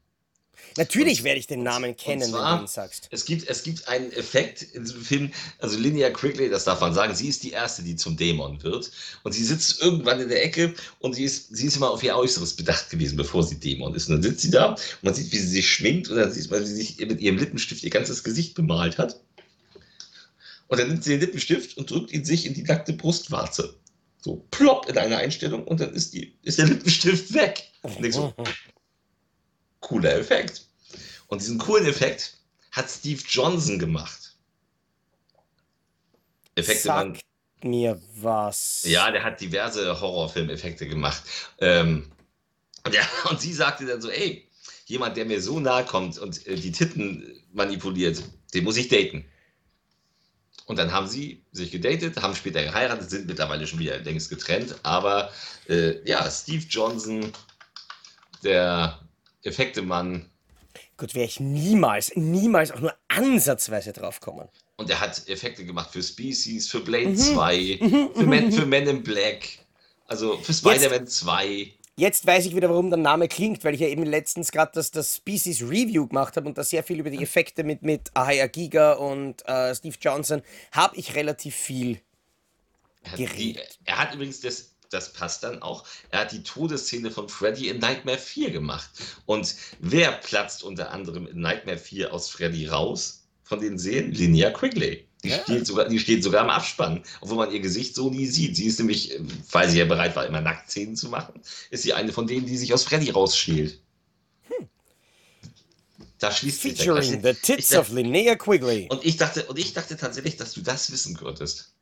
Natürlich werde ich den Namen kennen, zwar, wenn du ihn sagst. Es gibt, es gibt einen Effekt in diesem Film, also Linnea Quigley, das darf man sagen, sie ist die Erste, die zum Dämon wird. Und sie sitzt irgendwann in der Ecke und sie ist, sie ist immer auf ihr Äußeres bedacht gewesen, bevor sie Dämon ist. Und dann sitzt sie da und man sieht, wie sie sich schminkt und dann sieht man, wie sie sich mit ihrem Lippenstift ihr ganzes Gesicht bemalt hat. Und dann nimmt sie den Lippenstift und drückt ihn sich in die nackte Brustwarze. So plopp in einer Einstellung und dann ist, die, ist der Lippenstift weg. Und so, cooler Effekt. Und diesen coolen Effekt hat Steve Johnson gemacht. Effekte Sagt man, mir was. Ja, der hat diverse Horrorfilmeffekte gemacht. Ähm, ja, *laughs* und sie sagte dann so, ey, jemand, der mir so nahe kommt und äh, die Titten manipuliert, den muss ich daten. Und dann haben sie sich gedatet, haben später geheiratet, sind mittlerweile schon wieder längst getrennt. Aber äh, ja, Steve Johnson, der Effektemann, Gott, wäre ich niemals, niemals auch nur ansatzweise drauf kommen. Und er hat Effekte gemacht für Species, für Blade mhm. 2, mhm. für, Men, für Men in Black, also für Spider-Man 2. Jetzt weiß ich wieder, warum der Name klingt, weil ich ja eben letztens gerade das, das Species Review gemacht habe und da sehr viel über die Effekte mit, mit Ahaya Giga und äh, Steve Johnson habe ich relativ viel geredet. er hat übrigens das das passt dann auch. Er hat die Todesszene von Freddy in Nightmare 4 gemacht. Und wer platzt unter anderem in Nightmare 4 aus Freddy raus von den Serien? Linnea Quigley. Die, ja. steht sogar, die steht sogar im Abspann, obwohl man ihr Gesicht so nie sieht. Sie ist nämlich, weil sie ja bereit war, immer Nacktszenen zu machen, ist sie eine von denen, die sich aus Freddy rausschält. Hm. Da schließt Featuring sich the tits dachte, of Linnea Quigley. Und ich, dachte, und ich dachte tatsächlich, dass du das wissen könntest.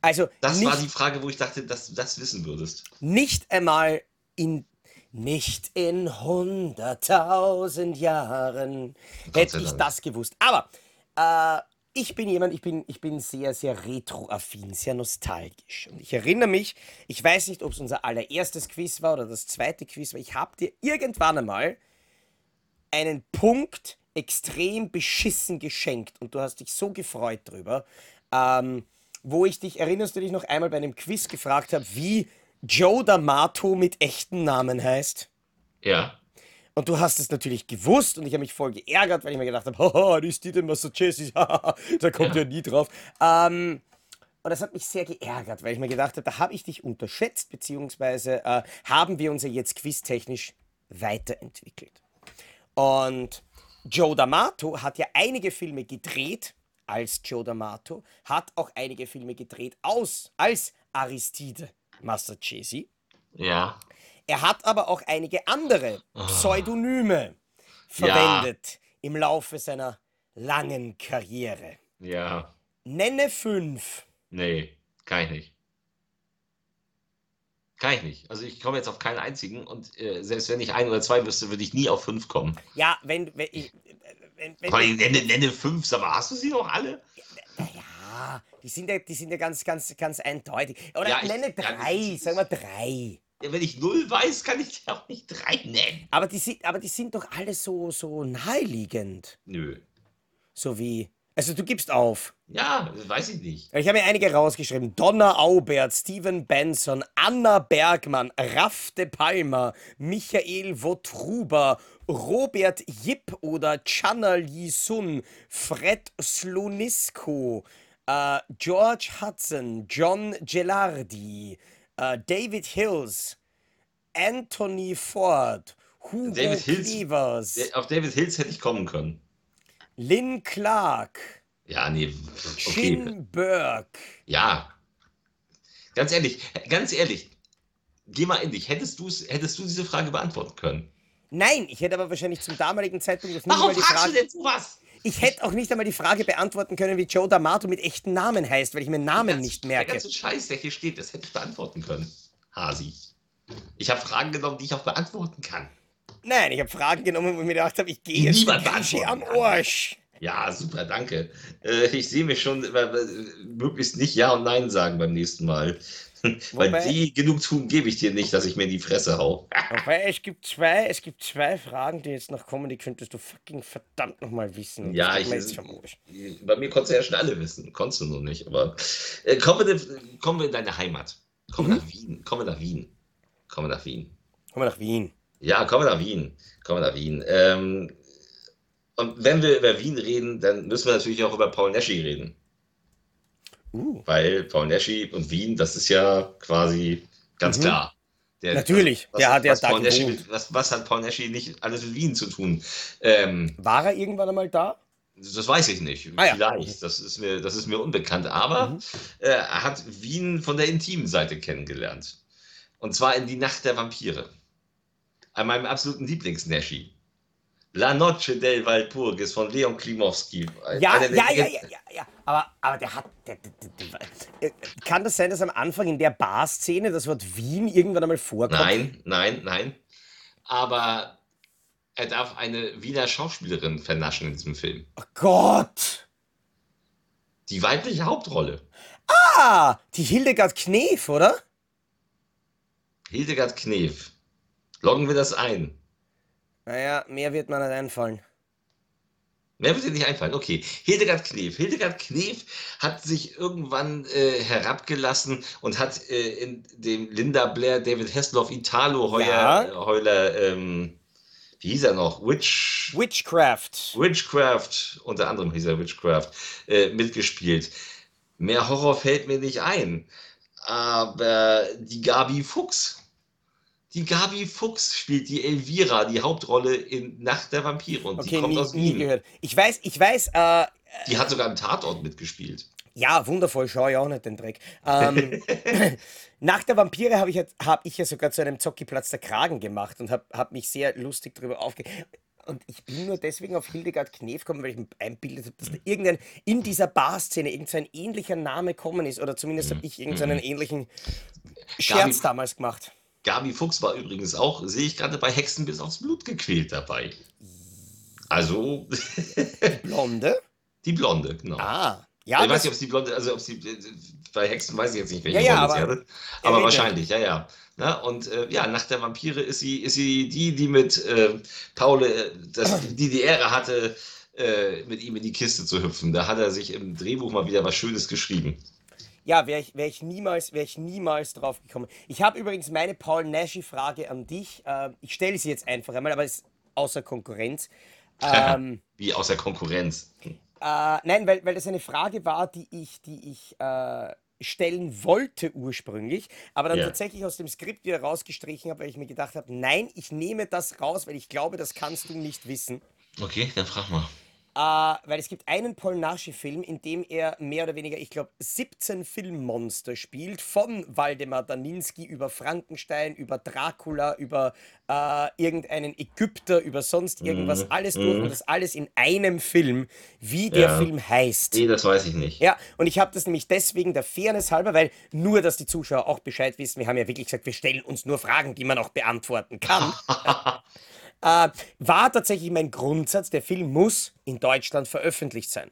Also das nicht, war die Frage, wo ich dachte, dass du das wissen würdest. Nicht einmal in nicht in hunderttausend Jahren hätte ich das gewusst. Aber äh, ich bin jemand, ich bin, ich bin sehr, sehr retroaffin, sehr nostalgisch. Und ich erinnere mich, ich weiß nicht, ob es unser allererstes Quiz war oder das zweite Quiz war, ich habe dir irgendwann einmal einen Punkt extrem beschissen geschenkt und du hast dich so gefreut drüber. Ähm, wo ich dich, erinnerst du dich noch einmal bei einem Quiz gefragt habe, wie Joe D'Amato mit echten Namen heißt? Ja. Und du hast es natürlich gewusst und ich habe mich voll geärgert, weil ich mir gedacht habe, haha, das ist die denn Massachusetts, *laughs* da kommt ja. ja nie drauf. Ähm, und das hat mich sehr geärgert, weil ich mir gedacht habe, da habe ich dich unterschätzt, beziehungsweise äh, haben wir uns ja jetzt quiztechnisch weiterentwickelt. Und Joe D'Amato hat ja einige Filme gedreht, als Joe D'Amato, hat auch einige Filme gedreht aus, als Aristide Masterchesi. Ja. Er hat aber auch einige andere ah. Pseudonyme oh. verwendet ja. im Laufe seiner langen Karriere. Ja. Nenne fünf. Nee, kann ich nicht. Kann ich nicht. Also ich komme jetzt auf keinen einzigen und äh, selbst wenn ich ein oder zwei wüsste, würde ich nie auf fünf kommen. Ja, wenn, wenn, ich, wenn, wenn, aber ich nenne, nenne fünf, aber hast du sie noch alle? Ja, die sind ja, die sind ja ganz, ganz, ganz eindeutig. Oder ja, nenne drei, ja, sagen wir drei. Ja, wenn ich null weiß, kann ich dir auch nicht drei nennen. Aber die sind, aber die sind doch alle so, so naheliegend. Nö. So wie. Also du gibst auf. Ja, weiß ich nicht. Ich habe mir einige rausgeschrieben. Donna Aubert, Steven Benson, Anna Bergmann, Raff de Palma, Michael Wotruba, Robert Jipp oder Channa Lee Sun, Fred Slonisko, äh, George Hudson, John Gelardi, äh, David Hills, Anthony Ford, Hugo David Hills, Auf David Hills hätte ich kommen können. Lynn Clark. Ja, nee. Okay. Shin Burke. Ja. Ganz ehrlich, ganz ehrlich, geh mal in dich. Hättest, hättest du diese Frage beantworten können? Nein, ich hätte aber wahrscheinlich zum damaligen Zeitpunkt das nicht Warum mal die fragst Frage. Du denn sowas? Ich hätte auch nicht einmal die Frage beantworten können, wie Joe D'Amato mit echten Namen heißt, weil ich mir Namen ganze, nicht merke. Der ganze Scheiß, der hier steht, das hätte ich beantworten können. Hasi. Ich habe Fragen genommen, die ich auch beantworten kann. Nein, ich habe Fragen genommen, wo ich mir gedacht habe, ich gehe jetzt mit am Arsch. Ja, super, danke. Äh, ich sehe mich schon äh, möglichst nicht Ja und Nein sagen beim nächsten Mal. Wobei, *laughs* Weil die Genugtuung gebe ich dir nicht, dass ich mir in die Fresse hau. *laughs* Wobei, es gibt zwei, es gibt zwei Fragen, die jetzt noch kommen, die könntest du fucking verdammt nochmal wissen. Ja, ich, bei mir konntest du ja schon alle wissen. Konntest du nur nicht. Aber äh, kommen, wir, kommen wir in deine Heimat. Kommen mhm. nach Wien. Kommen nach Wien. Kommen nach Wien. Kommen nach Wien. Ja, kommen nach Wien. Kommen nach Wien. Ähm, und wenn wir über Wien reden, dann müssen wir natürlich auch über Paul Neschi reden. Uh. Weil Paul Neschi und Wien, das ist ja quasi ganz mhm. klar. Der, Natürlich, was, der hat ja da Neschi, was, was, hat Paul Neschi nicht alles mit Wien zu tun? Ähm, War er irgendwann einmal da? Das weiß ich nicht. Ah, Vielleicht. Ja. Das, ist mir, das ist mir unbekannt. Aber mhm. äh, er hat Wien von der intimen Seite kennengelernt. Und zwar in die Nacht der Vampire. An meinem absoluten Lieblings-Neschi. La Noche del Walpurgis von Leon Klimowski. Ja, ja, ja, ja, ja, ja, aber, aber der hat. Der, der, der, kann das sein, dass am Anfang in der Bar-Szene das Wort Wien irgendwann einmal vorkommt? Nein, nein, nein. Aber er darf eine Wiener Schauspielerin vernaschen in diesem Film. Oh Gott! Die weibliche Hauptrolle. Ah, die Hildegard Knef, oder? Hildegard Knef. Loggen wir das ein. Naja, mehr wird mir nicht einfallen. Mehr wird dir nicht einfallen. Okay. Hildegard Knef. Hildegard Knef hat sich irgendwann äh, herabgelassen und hat äh, in dem Linda Blair, David Hasselhoff, Italo Heuer, ja. Äh, Heuler, ähm, wie hieß er noch? Witch, Witchcraft. Witchcraft, unter anderem hieß er Witchcraft, äh, mitgespielt. Mehr Horror fällt mir nicht ein. Aber die Gabi Fuchs die Gabi Fuchs spielt die Elvira, die Hauptrolle in Nacht der Vampire. Und okay, die kommt nie, aus Wien. Nie gehört. Ich weiß, ich weiß. Äh, die hat sogar im Tatort mitgespielt. Ja, wundervoll, schau ich auch nicht den Dreck. Ähm, *laughs* *laughs* nach der Vampire habe ich, hab ich ja sogar zu einem Zocki-Platz der Kragen gemacht und habe hab mich sehr lustig darüber aufge... Und ich bin nur deswegen auf Hildegard Knef gekommen, weil ich mir einbildet habe, dass da irgendein in dieser Bar-Szene irgendein ähnlicher Name kommen ist. Oder zumindest habe ich irgendeinen mhm. ähnlichen Scherz damals gemacht. Gabi Fuchs war übrigens auch, sehe ich gerade, bei Hexen bis aufs Blut gequält dabei. Also. Die *laughs* Blonde? Die Blonde, genau. Ah. Ja, ich weiß nicht, ob es die Blonde, also ob sie bei Hexen weiß ich jetzt nicht, welche ja, ja, aber, sie hatte. Aber ja, wahrscheinlich, ja, ja. Na, und äh, ja, nach der Vampire ist sie, ist sie die, die mit äh, Paul, äh, das, die die Ehre hatte, äh, mit ihm in die Kiste zu hüpfen. Da hat er sich im Drehbuch mal wieder was Schönes geschrieben. Ja, wäre ich, wär ich, niemals, wär ich niemals drauf gekommen. Ich habe übrigens meine Paul Nashi-Frage an dich. Äh, ich stelle sie jetzt einfach einmal, aber es ist außer Konkurrenz. *laughs* Ähm, Wie außer Konkurrenz? Äh, nein, weil, weil das eine Frage war, die ich, die ich äh, stellen wollte ursprünglich, aber dann ja. tatsächlich aus dem Skript wieder rausgestrichen habe, weil ich mir gedacht habe, nein, ich nehme das raus, weil ich glaube, das kannst du nicht wissen. Okay, dann frag mal. Äh, weil es gibt einen Paul Naschy-Film, in dem er mehr oder weniger, ich glaube, 17 Filmmonster spielt, von Waldemar Daninski über Frankenstein, über Dracula, über äh, irgendeinen Ägypter, über sonst irgendwas, mhm. alles durch mhm. und das alles in einem Film, wie der ja. Film heißt. Nee, das weiß ich nicht. Ja, und ich habe das nämlich deswegen der Fairness halber, weil nur, dass die Zuschauer auch Bescheid wissen, wir haben ja wirklich gesagt, wir stellen uns nur Fragen, die man auch beantworten kann. *laughs* äh, war tatsächlich mein Grundsatz, der Film muss in Deutschland veröffentlicht sein.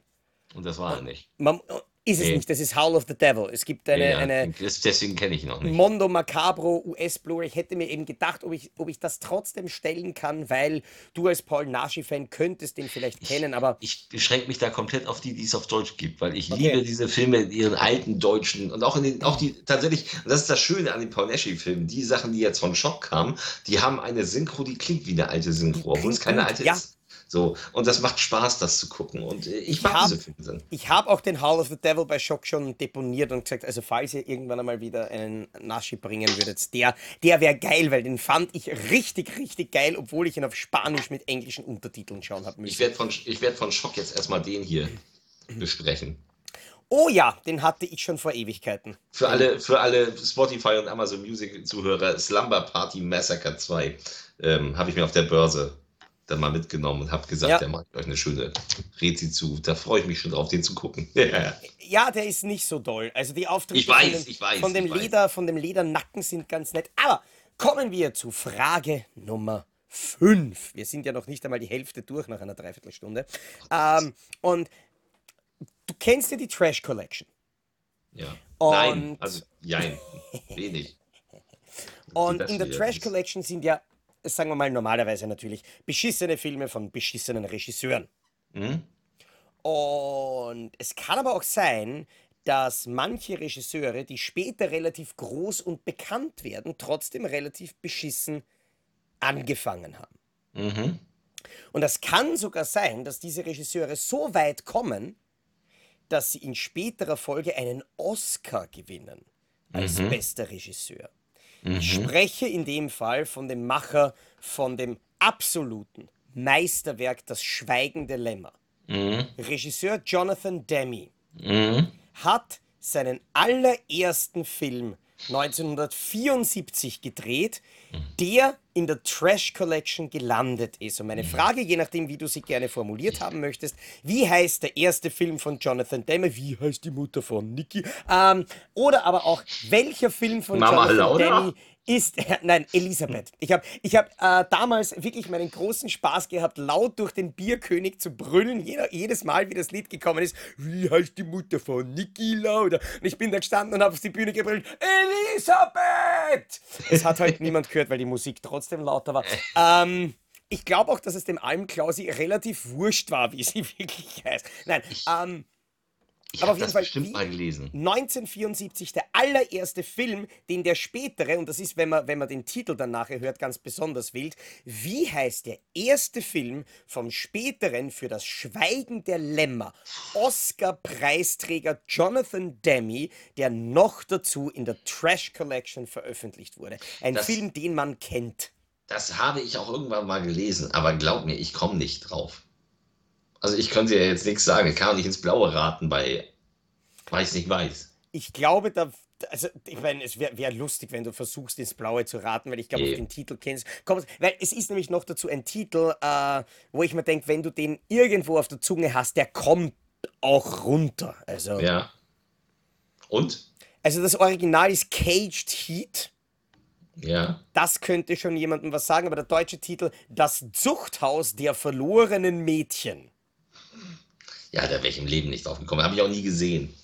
Und das war er nicht. Man, ist es nee. nicht, das ist Howl of the Devil. Es gibt eine. Ja, eine deswegen kenne ich noch nicht. Mondo Macabro US Blu. Ich hätte mir eben gedacht, ob ich, ob ich das trotzdem stellen kann, weil du als Paul Nashi-Fan könntest den vielleicht kennen, aber. Ich beschränke mich da komplett auf die, die es auf Deutsch gibt, weil ich okay. liebe diese Filme in ihren alten deutschen und auch in den, auch die tatsächlich, und das ist das Schöne an den Paul Nashi-Filmen, die Sachen, die jetzt von Schock kamen, die haben eine Synchro, die klingt wie eine alte Synchro, obwohl es keine alte ja. ist. So, und das macht Spaß, das zu gucken. Und ich, ich mag hab, diese Filme. Ich habe auch den Hall of the Devil bei Shock schon deponiert und gesagt, also falls ihr irgendwann einmal wieder einen Naschi bringen würdet, der, der wäre geil, weil den fand ich richtig, richtig geil, obwohl ich ihn auf Spanisch mit englischen Untertiteln schauen habe müssen. Ich werde von, werd von Schock jetzt erstmal den hier besprechen. Oh ja, den hatte ich schon vor Ewigkeiten. Für alle, für alle Spotify und Amazon Music Zuhörer, Slumber Party Massacre 2 ähm, habe ich mir auf der Börse dann mal mitgenommen und habe gesagt, ja. der macht euch eine schöne Rezi zu. Da freue ich mich schon drauf, den zu gucken. *laughs* ja, der ist nicht so doll. Also die Auftritte ich weiß, von, dem, ich weiß, von dem Leder, weiß. von dem Ledernacken sind ganz nett. Aber kommen wir zu Frage Nummer 5. Wir sind ja noch nicht einmal die Hälfte durch nach einer Dreiviertelstunde. Ähm, und du kennst ja die Trash Collection. Ja. Und Nein, also jein, wenig. *laughs* Und in der Trash Collection sind ja sagen wir mal normalerweise natürlich, beschissene Filme von beschissenen Regisseuren. Mhm. Und es kann aber auch sein, dass manche Regisseure, die später relativ groß und bekannt werden, trotzdem relativ beschissen angefangen haben. Mhm. Und das kann sogar sein, dass diese Regisseure so weit kommen, dass sie in späterer Folge einen Oscar gewinnen als mhm. bester Regisseur. Mhm. Ich spreche in dem Fall von dem Macher von dem absoluten Meisterwerk Das Schweigende Lämmer. Mhm. Regisseur Jonathan Demme mhm. hat seinen allerersten Film 1974 gedreht, der in der Trash Collection gelandet ist. Und meine Frage, je nachdem, wie du sie gerne formuliert haben möchtest, wie heißt der erste Film von Jonathan Demme? Wie heißt die Mutter von Nicky? Ähm, oder aber auch, welcher Film von Mama Jonathan Demme ist, *laughs* nein, Elisabeth. Ich habe ich hab, äh, damals wirklich meinen großen Spaß gehabt, laut durch den Bierkönig zu brüllen, jeder, jedes Mal, wie das Lied gekommen ist. Wie heißt die Mutter von Niki Lauda? Und ich bin da gestanden und habe auf die Bühne gebrüllt, Elisabeth! Das hat halt *laughs* niemand gehört, weil die Musik trotzdem lauter war. Ähm, ich glaube auch, dass es dem Almklausi relativ wurscht war, wie sie *laughs* wirklich heißt. Nein, ähm, ich habe das Fall, bestimmt mal gelesen. 1974 der allererste Film, den der spätere, und das ist, wenn man, wenn man den Titel dann nachher hört, ganz besonders wild. Wie heißt der erste Film vom späteren für das Schweigen der Lämmer Oscar-Preisträger Jonathan Demme, der noch dazu in der Trash Collection veröffentlicht wurde? Ein das, Film, den man kennt. Das habe ich auch irgendwann mal gelesen, aber glaub mir, ich komme nicht drauf. Also ich könnte ja jetzt nichts sagen. Ich kann auch nicht ins Blaue raten bei weiß nicht weiß. Ich glaube, da, also ich meine, es wäre wär lustig, wenn du versuchst, ins Blaue zu raten, weil ich glaube, yeah. den Titel kennst. Komm, weil es ist nämlich noch dazu ein Titel, äh, wo ich mir denke, wenn du den irgendwo auf der Zunge hast, der kommt auch runter. Also, ja. Und? Also das Original ist Caged Heat. Ja. Das könnte schon jemandem was sagen, aber der deutsche Titel Das Zuchthaus der verlorenen Mädchen. Ja, da wäre ich im Leben nicht drauf gekommen. Habe ich auch nie gesehen.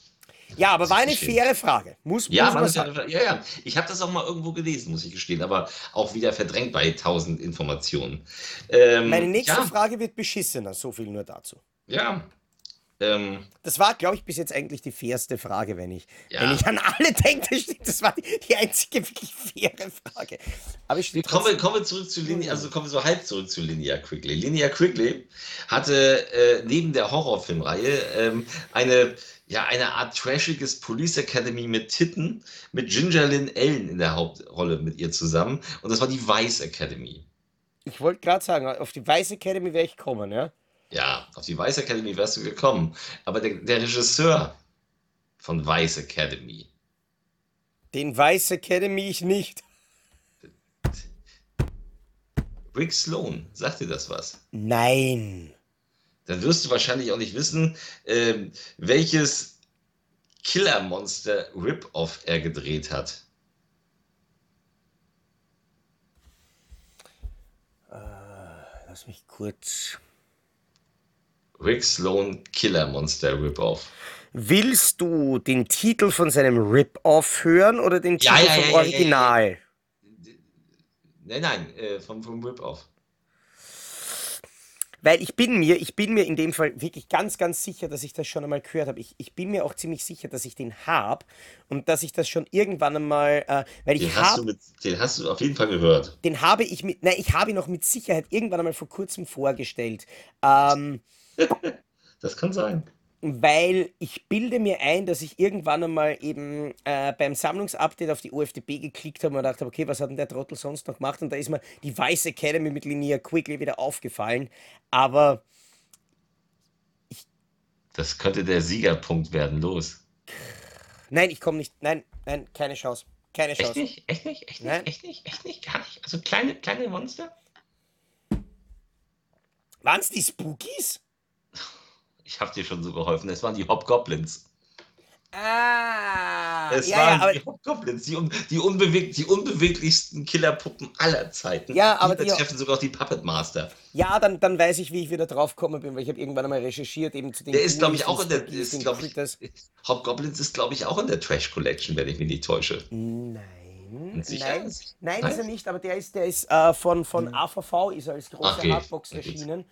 Ja, aber war eine faire Frage. Muss, ja, muss ja, ja, ja. Ich habe das auch mal irgendwo gelesen, muss ich gestehen, aber auch wieder verdrängt bei tausend Informationen. Ähm, Meine nächste ja. Frage wird beschissener, so viel nur dazu. Ja. Ähm, das war, glaube ich, bis jetzt eigentlich die fairste Frage, wenn ich, ja. wenn ich an alle denke. Das war die, die einzige wirklich faire Frage. Aber ich kommen, kommen wir zurück zu Linear, also kommen wir so halb zurück zu Linear Quickly. Linear Quickly hatte äh, neben der Horrorfilmreihe ähm, eine ja, eine Art trashiges Police Academy mit Titten, mit Ginger Lynn Ellen in der Hauptrolle mit ihr zusammen. Und das war die Vice Academy. Ich wollte gerade sagen, auf die Vice Academy wäre ich kommen, ja? Ja, auf die Vice Academy wärst du gekommen. Aber der, der Regisseur von Vice Academy. Den Vice Academy ich nicht. Rick Sloan, sagt dir das was? Nein dann wirst du wahrscheinlich auch nicht wissen, äh, welches Killer-Monster Rip-Off er gedreht hat. Uh, lass mich kurz. Rick Sloan Killer Monster Rip-Off. Willst du den Titel von seinem Rip-Off hören oder den Titel ja, ja, vom ja, Original? Nein, nein, äh, vom, vom Rip-Off. Weil ich bin mir, ich bin mir in dem Fall wirklich ganz, ganz sicher, dass ich das schon einmal gehört habe. Ich, ich bin mir auch ziemlich sicher, dass ich den habe und dass ich das schon irgendwann einmal, äh, weil den ich habe. Den hast du auf jeden Fall gehört. Den habe ich mit, nein, ich habe ihn noch mit Sicherheit irgendwann einmal vor kurzem vorgestellt. Ähm, *laughs* das kann sein weil ich bilde mir ein, dass ich irgendwann einmal eben äh, beim Sammlungsupdate auf die OFDB geklickt habe und gedacht habe, okay, was hat denn der Trottel sonst noch gemacht? Und da ist mir die Vice Academy mit Linnea Quigley wieder aufgefallen. Aber ich. Das könnte der Siegerpunkt werden, los. Nein, ich komme nicht. Nein, nein, keine Chance. Keine Chance. Echt nicht? Echt nicht? Echt nicht? Nein? Echt nicht? Echt nicht? Gar nicht? Also kleine, kleine Monster? Waren es die Spookies? Ich habe dir schon so geholfen. Es waren die Hobgoblins. Ah, es ja, waren ja, die Hobgoblins, die, die, unbeweg, die unbeweglichsten Killerpuppen aller Zeiten. Ja, aber die treffen sogar auch die Puppet Master. Ja, dann, dann weiß ich, wie ich wieder drauf gekommen bin, weil ich habe irgendwann einmal recherchiert eben zu den. Der ist, glaube ich, auch in der. Ist, ich, Hobgoblins ist, glaube ich, auch in der Trash Collection, wenn ich mich nicht täusche. Nein. Nein, nein, nein, ist er nicht, aber der ist, der ist äh, von, von hm. AVV ist er als große okay. Hardbox erschienen.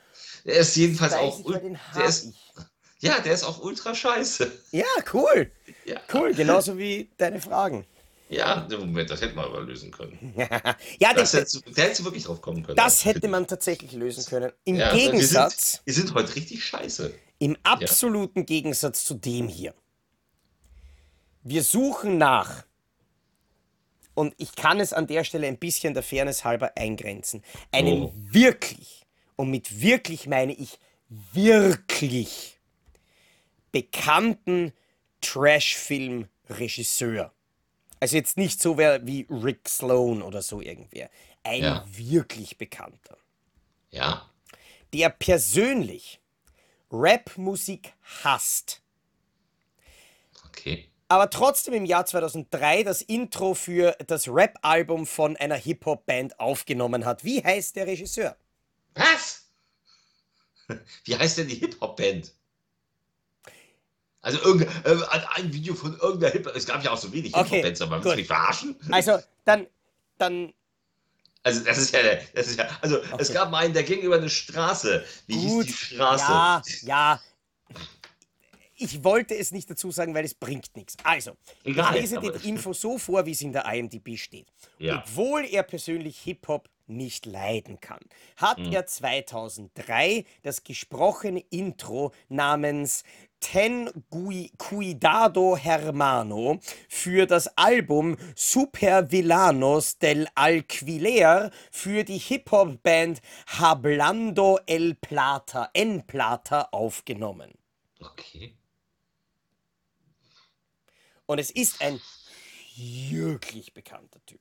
Er ist jedenfalls auch. der ist, Ja, der ist auch ultra scheiße. Ja, cool. Ja. Cool, genauso wie deine Fragen. Ja, Moment, das hätte man aber lösen können. *laughs* ja, das den, hättest, da hättest du wirklich drauf kommen können. Das hätte man tatsächlich lösen können. Im ja, Gegensatz. Wir sind, wir sind, heute richtig scheiße. Im absoluten ja. Gegensatz zu dem hier. Wir suchen nach, und ich kann es an der Stelle ein bisschen der Fairness halber eingrenzen, einen oh. wirklich, und mit wirklich meine ich wirklich bekannten Trash-Film-Regisseur. Also jetzt nicht so wer wie Rick Sloan oder so irgendwer. Ein ja. wirklich bekannter. Ja. Der persönlich Rap-Musik hasst. Okay. Aber trotzdem im Jahr 2003 das Intro für das Rap-Album von einer Hip-Hop-Band aufgenommen hat. Wie heißt der Regisseur? Was? Wie heißt denn die Hip-Hop-Band? Also irgend, äh, ein Video von irgendeiner Hip Es gab ja auch so wenig okay, Hip-Hop-Bands, aber willst du mich verarschen? Also, dann, dann. Also, das ist ja, das ist ja also, okay. es gab mal einen, der ging über eine Straße. Wie Gut, hieß die Straße? Ja, ja. Ich wollte es nicht dazu sagen, weil es bringt nichts. Also, Egal, ich lese die Info so vor, wie es in der IMDb steht. Ja. Obwohl er persönlich Hip-Hop nicht leiden kann, hat mhm. er 2003 das gesprochene Intro namens Ten Cuidado Hermano für das Album Super Villanos del Alquiler für die Hip-Hop-Band Hablando El Plata, En Plata aufgenommen. Okay. Und es ist ein wirklich bekannter Typ.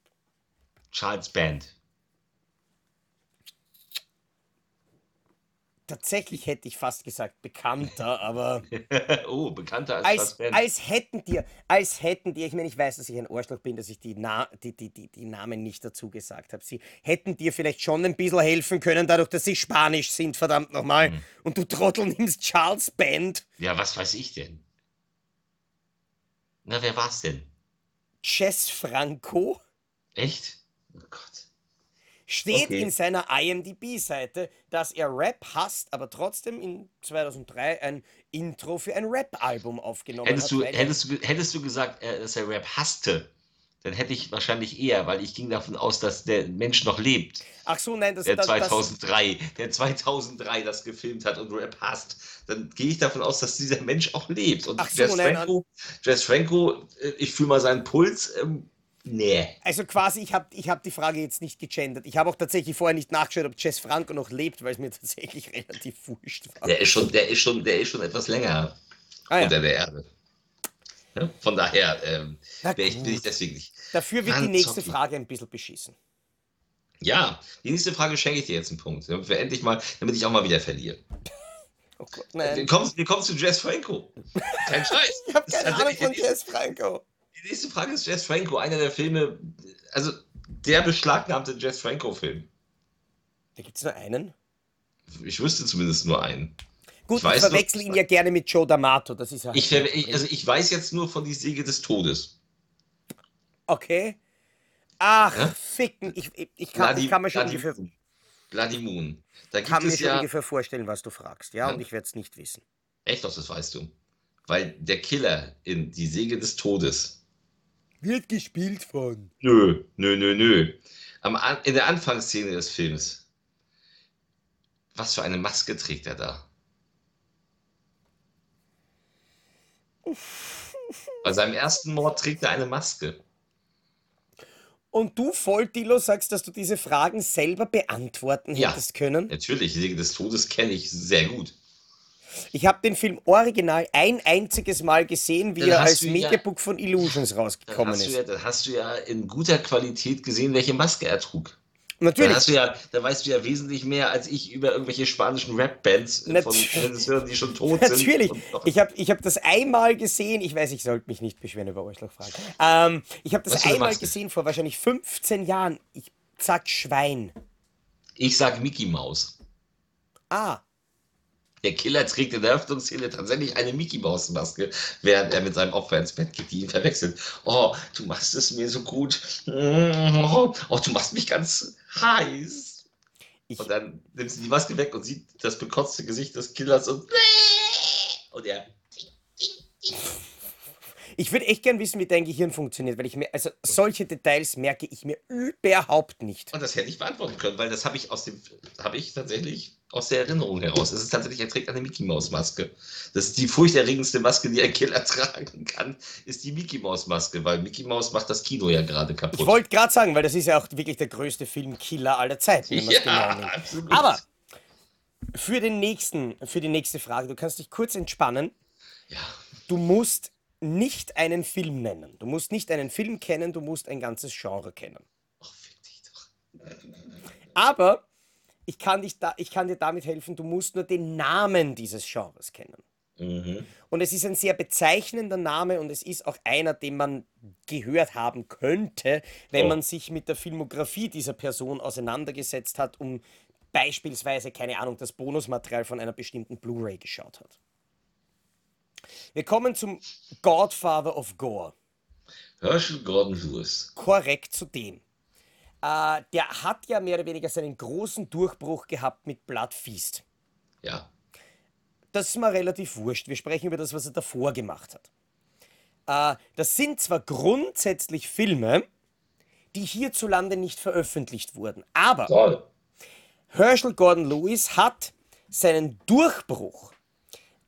Charles Band. tatsächlich hätte ich fast gesagt bekannter, *laughs* aber. oh, bekannter als, als, als hätten dir, als hätten dir, ich meine, ich weiß, dass ich ein Arschloch bin, dass ich die, Na die, die, die, die Namen nicht dazu gesagt habe. Sie hätten dir vielleicht schon ein bisschen helfen können, dadurch, dass sie Spanisch sind, verdammt nochmal. Hm. Und du Trottel nimmst Charles Band. Ja, was weiß ich denn? Na, wer war's denn? Jess Franco. Echt? Oh Gott steht okay. in seiner IMDb-Seite, dass er Rap hasst, aber trotzdem in 2003 ein Intro für ein Rap-Album aufgenommen hättest hat. Du, hättest, du, hättest du gesagt, dass er Rap hasste, dann hätte ich wahrscheinlich eher, weil ich ging davon aus, dass der Mensch noch lebt. Ach so, nein, das der das, 2003, der 2003 das gefilmt hat und Rap hasst, dann gehe ich davon aus, dass dieser Mensch auch lebt. Und Ach so, Jess nein, Franco, Jess Franco, äh, ich fühle mal seinen Puls. Ähm, Nee. Also quasi, ich habe ich hab die Frage jetzt nicht gegendert. Ich habe auch tatsächlich vorher nicht nachgeschaut, ob Jess Franco noch lebt, weil es mir *laughs* tatsächlich relativ wurscht war. Der ist schon, der ist schon, der ist schon etwas länger ah, ja. unter der Erde. Von daher ähm, ich, bin ich deswegen nicht. Dafür wird Mann, die nächste Zocki. Frage ein bisschen beschissen. Ja, die nächste Frage schenke ich dir jetzt einen Punkt. Damit wir endlich mal, damit ich auch mal wieder verliere. *laughs* Oh Gott, nein. Wir kommen, wir kommen zu Jess Franco. Kein Scheiß. *laughs* ich habe keine Ahnung von Jess Franco. Die nächste Frage ist Jess Franco, einer der Filme, also der beschlagnahmte Jess Franco-Film. Da gibt es nur einen? Ich wüsste zumindest nur einen. Gut, ich, ich verwechsel ihn ja gerne mit Joe D'Amato. Das ist ja ich, ich, also ich weiß jetzt nur von die Säge des Todes. Okay. Ach, ja? ficken. Ich, ich, kann, Bloody, ich kann mir schon Bloody, ungefähr. Bloody Moon. Da kann mir schon ja, ungefähr vorstellen, was du fragst, ja, ja. und ich werde es nicht wissen. Echt doch, das weißt du. Weil der Killer in Die Säge des Todes wird gespielt von. Nö, nö, nö, nö. Am, in der Anfangsszene des Films. Was für eine Maske trägt er da? Bei seinem ersten Mord trägt er eine Maske. Und du, Voltilo, sagst, dass du diese Fragen selber beantworten ja, hättest können? Natürlich, die Säge des Todes kenne ich sehr gut. Ich habe den Film original ein einziges Mal gesehen, wie dann er als Mediabook ja, von Illusions rausgekommen ist. Ja, dann hast du ja in guter Qualität gesehen, welche Maske er trug. Natürlich. Da, hast du ja, da weißt du ja wesentlich mehr als ich über irgendwelche spanischen Rap-Bands von Regisseuren, die schon tot Natürlich. sind. Natürlich. Ich habe ich hab das einmal gesehen. Ich weiß, ich sollte mich nicht beschweren über euch fragen. Ähm, ich habe das einmal gesehen vor wahrscheinlich 15 Jahren. Ich sag Schwein. Ich sag Mickey Maus. Ah, der Killer trägt in der Öffnungsszene tatsächlich eine Mickey Maus Maske, während er mit seinem Opfer ins Bett geht, die ihn verwechselt. Oh, du machst es mir so gut. Oh, du machst mich ganz heiß. Ich und dann nimmt sie die Maske weg und sieht das bekotzte Gesicht des Killers und Und er. Ich würde echt gern wissen, wie dein Gehirn funktioniert, weil ich mir, also solche Details merke ich mir überhaupt nicht. Und das hätte ich beantworten können, weil das habe ich aus dem, habe ich tatsächlich aus der Erinnerung heraus. Es ist tatsächlich, er trägt eine Mickey Maus Maske. Das ist die furchterregendste Maske, die ein Killer *laughs* tragen kann, ist die Mickey Maus Maske, weil Mickey Maus macht das Kino ja gerade kaputt. Ich wollte gerade sagen, weil das ist ja auch wirklich der größte Filmkiller aller Zeiten, ja, genau. Absolut. Aber für den nächsten, für die nächste Frage, du kannst dich kurz entspannen. Ja. Du musst nicht einen Film nennen. Du musst nicht einen Film kennen, du musst ein ganzes Genre kennen. Ach, fick dich doch. Aber ich kann, dich da, ich kann dir damit helfen, du musst nur den Namen dieses Genres kennen. Mhm. Und es ist ein sehr bezeichnender Name und es ist auch einer, den man gehört haben könnte, wenn oh. man sich mit der Filmografie dieser Person auseinandergesetzt hat, um beispielsweise, keine Ahnung, das Bonusmaterial von einer bestimmten Blu-ray geschaut hat. Wir kommen zum Godfather of Gore. Herschel Gordon Lewis. Korrekt zu dem. Äh, der hat ja mehr oder weniger seinen großen Durchbruch gehabt mit Blood Feast. Ja. Das ist mir relativ wurscht. Wir sprechen über das, was er davor gemacht hat. Äh, das sind zwar grundsätzlich Filme, die hierzulande nicht veröffentlicht wurden, aber Toll. Herschel Gordon Lewis hat seinen Durchbruch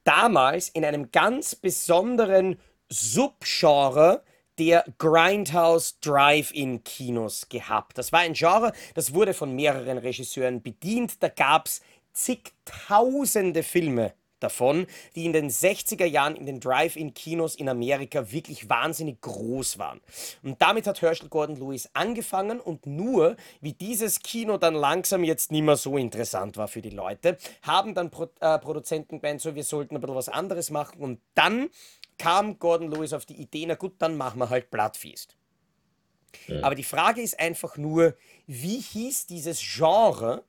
damals in einem ganz besonderen Subgenre der Grindhouse Drive-In-Kinos gehabt. Das war ein Genre, das wurde von mehreren Regisseuren bedient. Da gab es zigtausende Filme davon, die in den 60er Jahren in den Drive-In-Kinos in Amerika wirklich wahnsinnig groß waren. Und damit hat Herschel Gordon Lewis angefangen und nur, wie dieses Kino dann langsam jetzt nicht mehr so interessant war für die Leute, haben dann Pro äh, Produzenten gemeint, so, wir sollten ein bisschen was anderes machen und dann kam Gordon Lewis auf die Idee, na gut, dann machen wir halt Bloodfeast. Ja. Aber die Frage ist einfach nur, wie hieß dieses Genre,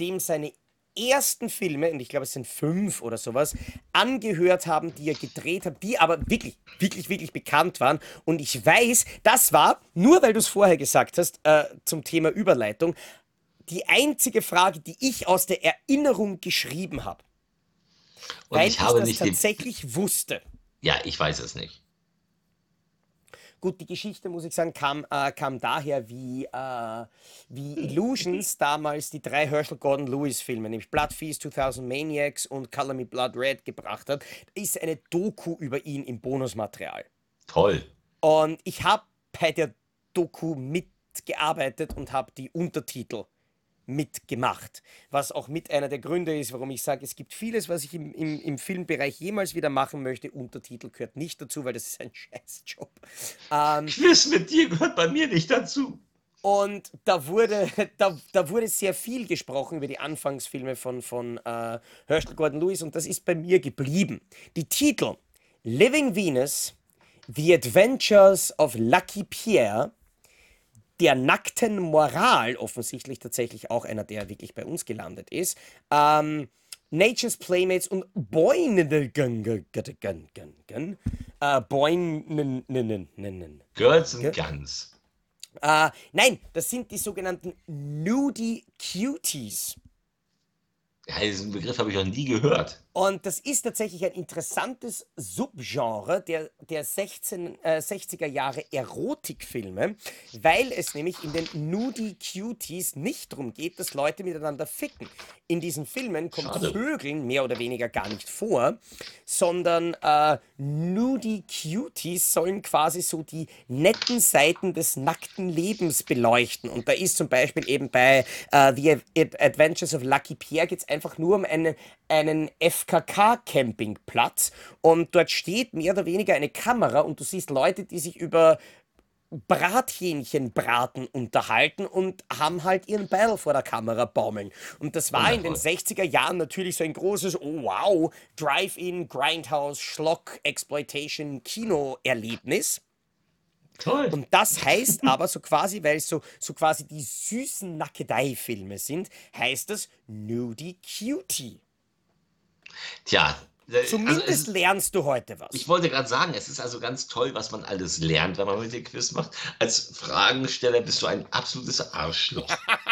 dem seine ersten Filme, und ich glaube es sind fünf oder sowas, angehört haben, die er gedreht hat, die aber wirklich, wirklich, wirklich bekannt waren. Und ich weiß, das war, nur weil du es vorher gesagt hast, äh, zum Thema Überleitung, die einzige Frage, die ich aus der Erinnerung geschrieben habe. Und weil ich, habe ich das tatsächlich wusste. Ja, ich weiß es nicht. Gut, die Geschichte, muss ich sagen, kam, äh, kam daher, wie, äh, wie Illusions damals die drei Herschel Gordon Lewis Filme, nämlich Blood Feast, 2000 Maniacs und Color Me Blood Red gebracht hat. Da ist eine Doku über ihn im Bonusmaterial. Toll. Und ich habe bei der Doku mitgearbeitet und habe die Untertitel mitgemacht. Was auch mit einer der Gründe ist, warum ich sage, es gibt vieles, was ich im, im, im Filmbereich jemals wieder machen möchte. Untertitel gehört nicht dazu, weil das ist ein *laughs* Scheißjob. Ähm, Quiz mit dir gehört bei mir nicht dazu. Und da wurde, da, da wurde sehr viel gesprochen über die Anfangsfilme von, von äh, Herschel Gordon Lewis und das ist bei mir geblieben. Die Titel Living Venus, The Adventures of Lucky Pierre der nackten Moral, offensichtlich tatsächlich auch einer, der wirklich bei uns gelandet ist. Ähm, Nature's Playmates und Boyn. Äh, Girls and Guns. Äh, nein, das sind die sogenannten Nudie Cuties. Ja, diesen Begriff habe ich noch nie gehört. Und das ist tatsächlich ein interessantes Subgenre der, der 16, äh, 60er Jahre Erotikfilme, weil es nämlich in den Nudie Cuties nicht darum geht, dass Leute miteinander ficken. In diesen Filmen kommt Schade. Vögeln mehr oder weniger gar nicht vor, sondern äh, Nudie Cuties sollen quasi so die netten Seiten des nackten Lebens beleuchten. Und da ist zum Beispiel eben bei uh, The Adventures of Lucky Pierre geht es einfach nur um eine, einen FK FKK-Campingplatz und dort steht mehr oder weniger eine Kamera und du siehst Leute, die sich über Brathähnchenbraten unterhalten und haben halt ihren Beil vor der Kamera baumeln. Und das war in den 60er Jahren natürlich so ein großes, oh wow, Drive-In, Grindhouse, Schlock, Exploitation, Kino-Erlebnis. Toll. Und das heißt aber so quasi, weil es so, so quasi die süßen Nackedei-Filme sind, heißt das Nudie Cutie. Tja, Zumindest also ist, lernst du heute was. Ich wollte gerade sagen, es ist also ganz toll, was man alles lernt, wenn man mit dem Quiz macht. Als Fragensteller bist du ein absolutes Arschloch.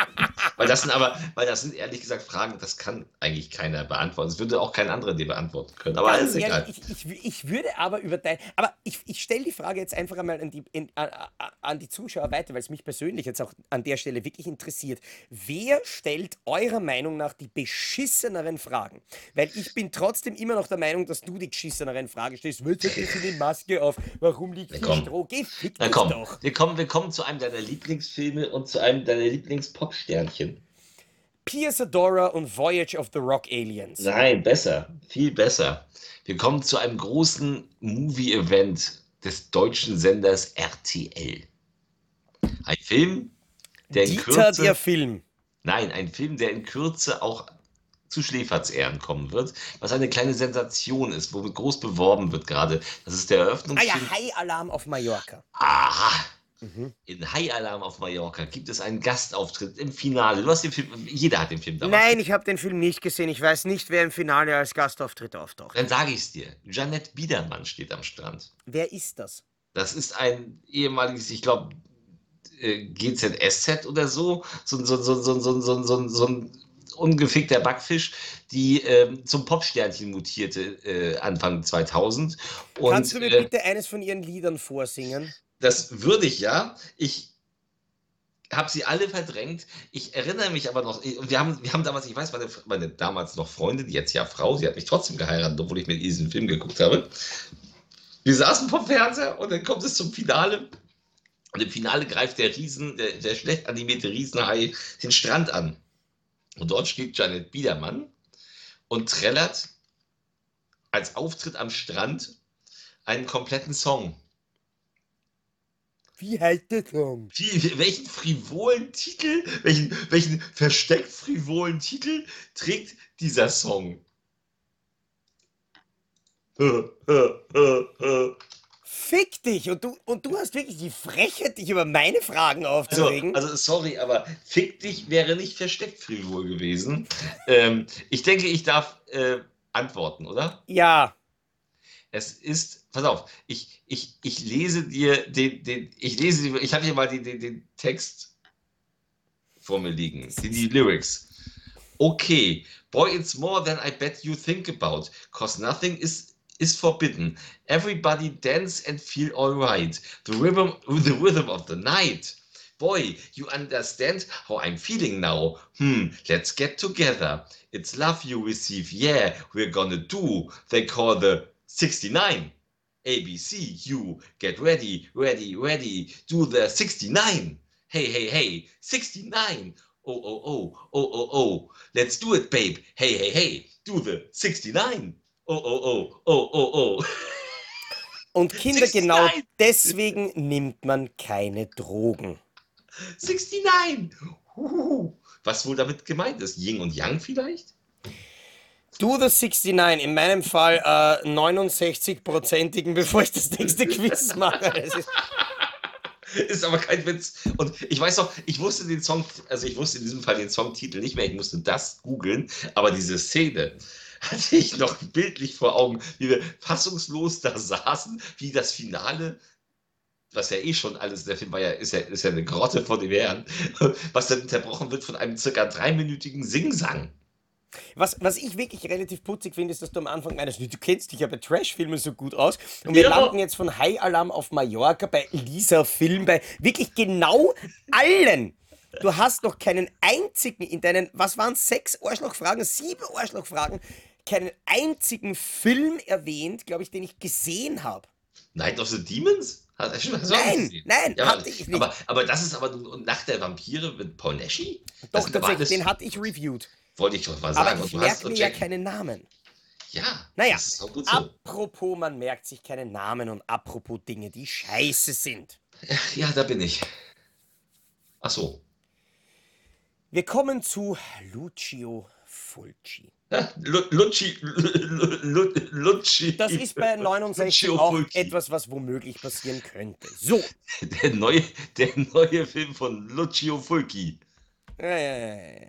*laughs* weil das sind aber, weil das sind ehrlich gesagt Fragen, das kann eigentlich keiner beantworten. Das würde auch kein anderer dir beantworten können. Aber alles egal. Ich, ich, ich, würde aber über dein. Aber ich, ich stelle die Frage jetzt einfach einmal an die, in, an, an die Zuschauer weiter, weil es mich persönlich jetzt auch an der Stelle wirklich interessiert. Wer stellt eurer Meinung nach die beschisseneren Fragen? Weil ich bin trotzdem immer noch der Meinung, dass du die geschisseneren Fragen stellst. Was hat das die Maske auf? Warum liegt hier Stroh? Geh fick Na, komm. doch. Wir kommen, wir kommen zu einem deiner Lieblingsfilme und zu einem deiner Lieblingspopsternchen. Pierce Adora und Voyage of the Rock Aliens. Nein, besser. Viel besser. Wir kommen zu einem großen Movie-Event des deutschen Senders RTL. Ein Film, der in Dieter Kürze... der Film. Nein, ein Film, der in Kürze auch zu Schläferz-Ehren kommen wird, was eine kleine Sensation ist, womit groß beworben wird gerade. Das ist der Eröffnungsfilm. Ah ja, High-Alarm auf Mallorca. Aha. Mhm. In High Alarm auf Mallorca gibt es einen Gastauftritt im Finale. Du hast den Film, jeder hat den Film damals Nein, ich habe den Film nicht gesehen. Ich weiß nicht, wer im Finale als Gastauftritt auftaucht. Dann sage ich es dir. Janette Biedermann steht am Strand. Wer ist das? Das ist ein ehemaliges, ich glaube, äh, GZSZ oder so. So, so, so, so, so, so, so, so ein ungefickter Backfisch, die äh, zum Popsternchen mutierte äh, Anfang 2000. Und, Kannst du mir äh, bitte eines von ihren Liedern vorsingen? Das würde ich ja. Ich habe sie alle verdrängt. Ich erinnere mich aber noch, wir haben, wir haben damals, ich weiß, meine, meine damals noch Freundin, jetzt ja Frau, sie hat mich trotzdem geheiratet, obwohl ich mir diesen Film geguckt habe. Wir saßen vom Fernseher und dann kommt es zum Finale. Und im Finale greift der Riesen, der, der schlecht animierte Riesenhai den Strand an. Und dort steht Janet Biedermann und trällert als Auftritt am Strand einen kompletten Song. Wie heißt der Song? Wie, welchen frivolen Titel, welchen, welchen versteckt frivolen Titel trägt dieser Song? Fick dich! Und du, und du hast wirklich die Frechheit, dich über meine Fragen aufzuregen. Also, also sorry, aber fick dich wäre nicht versteckt frivol gewesen. ähm, ich denke, ich darf äh, antworten, oder? Ja. Es ist, pass auf, ich, ich, ich lese dir den, den ich lese, ich habe hier mal den, den, den Text vor mir liegen, die, die Lyrics. Okay, boy, it's more than I bet you think about, cause nothing is is forbidden. Everybody dance and feel alright. The rhythm, the rhythm of the night. Boy, you understand how I'm feeling now. Hmm, let's get together. It's love you receive. Yeah, we're gonna do. They call the 69. ABC, you get ready, ready, ready. Do the 69. Hey, hey, hey, 69. Oh, oh, oh, oh, oh, oh. Let's do it, babe. Hey, hey, hey. Do the 69. Oh, oh, oh, oh, oh, oh. Und Kinder, 69. genau deswegen nimmt man keine Drogen. 69! Was wohl damit gemeint ist? Yin und Yang vielleicht? Do the 69, in meinem Fall äh, 69-prozentigen, bevor ich das nächste *laughs* Quiz mache. Ist, ist aber kein Witz. Und ich weiß noch, ich wusste den Song, also ich wusste in diesem Fall den Songtitel nicht mehr, ich musste das googeln, aber diese Szene hatte ich noch bildlich vor Augen, wie wir fassungslos da saßen, wie das Finale was ja eh schon alles, der Film war ja, ist ja, ist ja eine Grotte von dem Herrn, *laughs* was dann unterbrochen wird von einem circa dreiminütigen Singsang. Was, was ich wirklich relativ putzig finde, ist, dass du am Anfang meinst, du kennst dich ja bei Trash-Filmen so gut aus. Und wir ja. landen jetzt von High Alarm auf Mallorca bei Lisa Film, bei wirklich genau allen. Du hast noch keinen einzigen in deinen, was waren sechs Arschlochfragen, sieben Arschlochfragen, keinen einzigen Film erwähnt, glaube ich, den ich gesehen habe. Night of the Demons? Hat er schon nein, nein, ja, hatte ich nicht. Aber, aber das ist aber Nacht der Vampire mit Paul Neschi? Doch, tatsächlich, den hatte ich reviewed. Wollte ich doch mal sagen. Aber ich merke mir ja keinen Namen. Ja, naja, so. apropos, man merkt sich keinen Namen und apropos Dinge, die scheiße sind. Ja, da bin ich. Ach so. Wir kommen zu Lucio Fulci. Lucci, Lucci. Das ist bei 69 auch Fulci. etwas, was womöglich passieren könnte. So. Der neue, der neue Film von Lucio Fulci. Ja, ja, ja,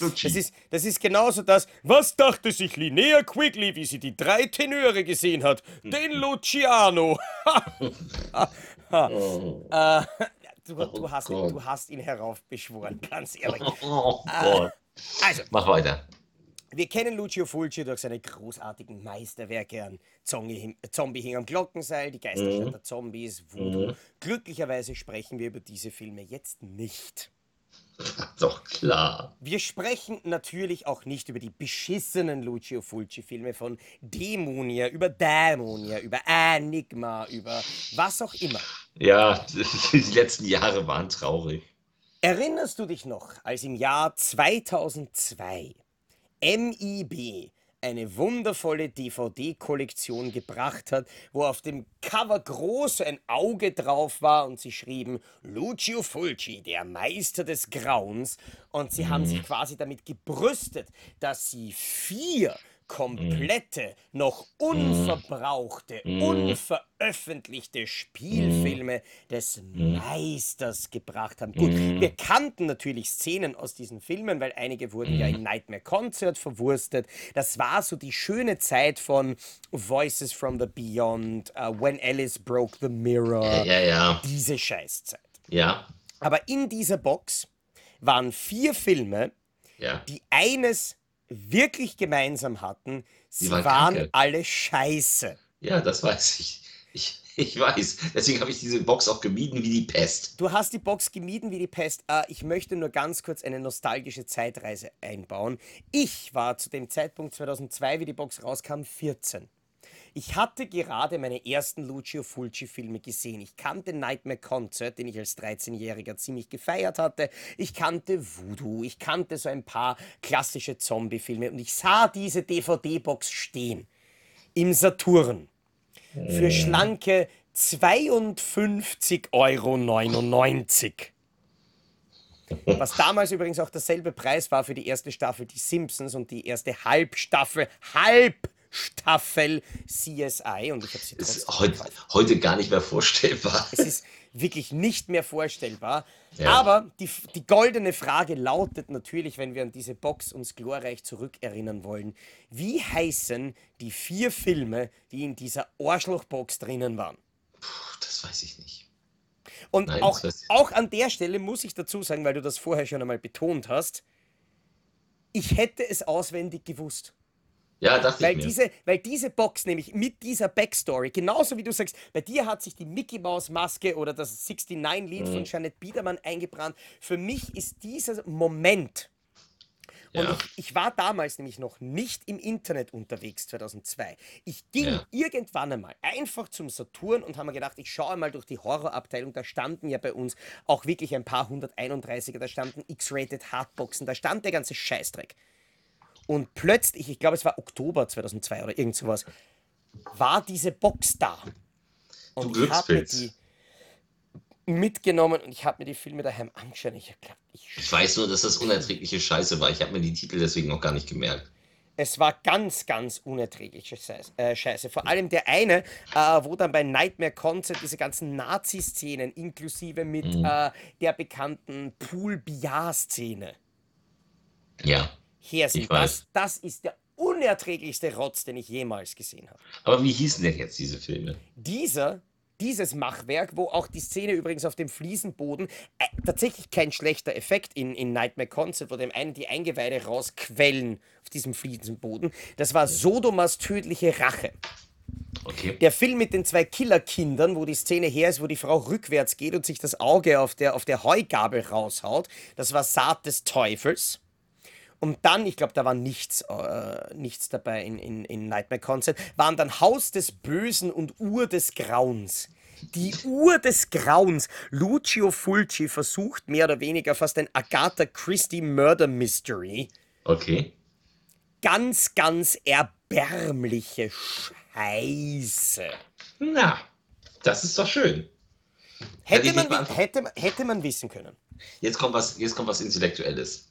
das, ist, das ist genauso das, was dachte sich Linnea Quigley, wie sie die drei Tenöre gesehen hat? Den Luciano. *laughs* oh. äh, du, oh du, hast, du, hast, ihn heraufbeschworen, ganz ehrlich. Oh Gott. Äh, also, Mach weiter. Wir kennen Lucio Fulci durch seine großartigen Meisterwerke an Zombie, Zombie hing am Glockenseil, Die Geisterstadt mhm. der Zombies, Voodoo. Mhm. Glücklicherweise sprechen wir über diese Filme jetzt nicht. Doch klar. Wir sprechen natürlich auch nicht über die beschissenen Lucio Fulci-Filme von Dämonia, über Dämonia, über Enigma, über was auch immer. Ja, *laughs* die letzten Jahre waren traurig. Erinnerst du dich noch, als im Jahr 2002 MIB eine wundervolle DVD-Kollektion gebracht hat, wo auf dem Cover groß ein Auge drauf war und sie schrieben Lucio Fulci, der Meister des Grauens. Und sie mhm. haben sich quasi damit gebrüstet, dass sie vier komplette, noch unverbrauchte, mm. unveröffentlichte Spielfilme des Meisters gebracht haben. Gut, wir kannten natürlich Szenen aus diesen Filmen, weil einige wurden ja in Nightmare Concert verwurstet. Das war so die schöne Zeit von Voices from the Beyond, uh, When Alice Broke the Mirror, ja, ja. diese Scheißzeit. Ja. Aber in dieser Box waren vier Filme, ja. die eines wirklich gemeinsam hatten, sie waren, waren alle scheiße. Ja, das weiß ich. Ich, ich weiß. Deswegen habe ich diese Box auch gemieden wie die Pest. Du hast die Box gemieden wie die Pest. Äh, ich möchte nur ganz kurz eine nostalgische Zeitreise einbauen. Ich war zu dem Zeitpunkt 2002, wie die Box rauskam, 14. Ich hatte gerade meine ersten Lucio Fulci-Filme gesehen. Ich kannte Nightmare Concert, den ich als 13-Jähriger ziemlich gefeiert hatte. Ich kannte Voodoo. Ich kannte so ein paar klassische Zombie-Filme. Und ich sah diese DVD-Box stehen. Im Saturn. Für schlanke 52,99 Euro. Was damals übrigens auch derselbe Preis war für die erste Staffel Die Simpsons und die erste Halbstaffel. Halb! Staffel CSI und ich habe sie trotzdem ist heute, heute gar nicht mehr vorstellbar. Es ist wirklich nicht mehr vorstellbar. Ja. Aber die, die goldene Frage lautet natürlich, wenn wir an diese Box uns glorreich zurückerinnern wollen, wie heißen die vier Filme, die in dieser Arschlochbox drinnen waren? Puh, das weiß ich nicht. Und Nein, auch, auch an der Stelle muss ich dazu sagen, weil du das vorher schon einmal betont hast, ich hätte es auswendig gewusst. Ja, dachte weil ich mir. Diese, weil diese Box nämlich mit dieser Backstory, genauso wie du sagst, bei dir hat sich die Mickey Mouse Maske oder das 69-Lied mhm. von Janet Biedermann eingebrannt. Für mich ist dieser Moment, und ja. ich, ich, war damals nämlich noch nicht im Internet unterwegs, 2002. Ich ging ja. irgendwann einmal einfach zum Saturn und habe mir gedacht, ich schaue mal durch die Horrorabteilung. Da standen ja bei uns auch wirklich ein paar 131er, da standen X-Rated Hardboxen, da stand der ganze Scheißdreck. Und plötzlich, ich glaube, es war Oktober 2002 oder irgend sowas, war diese Box da. Und ich habe mir die mitgenommen und ich habe mir die Filme daheim angeschaut. Ich, glaub, ich, ich weiß nur, dass das unerträgliche Scheiße war. Ich habe mir die Titel deswegen noch gar nicht gemerkt. Es war ganz, ganz unerträgliche äh, Scheiße. Vor allem der eine, äh, wo dann bei Nightmare Concert diese ganzen Nazi-Szenen inklusive mit mhm. äh, der bekannten Pool-Biar-Szene. Ja her sind. Das, das ist der unerträglichste Rotz, den ich jemals gesehen habe. Aber wie hießen denn jetzt diese Filme? Dieser, dieses Machwerk, wo auch die Szene übrigens auf dem Fliesenboden, äh, tatsächlich kein schlechter Effekt in, in Nightmare Concert, wo dem einen die Eingeweide rausquellen auf diesem Fliesenboden, das war Sodomas tödliche Rache. Okay. Der Film mit den zwei Killerkindern, wo die Szene her ist, wo die Frau rückwärts geht und sich das Auge auf der, auf der Heugabel raushaut, das war Saat des Teufels. Und dann, ich glaube, da war nichts, äh, nichts dabei in, in, in Nightmare Concert, waren dann Haus des Bösen und Uhr des Grauens. Die Uhr des Grauens. Lucio Fulci versucht mehr oder weniger fast ein Agatha Christie Murder Mystery. Okay. Ganz, ganz erbärmliche Scheiße. Na, das ist doch schön. Hätte man, hätte, hätte man wissen können. Jetzt kommt was, jetzt kommt was Intellektuelles.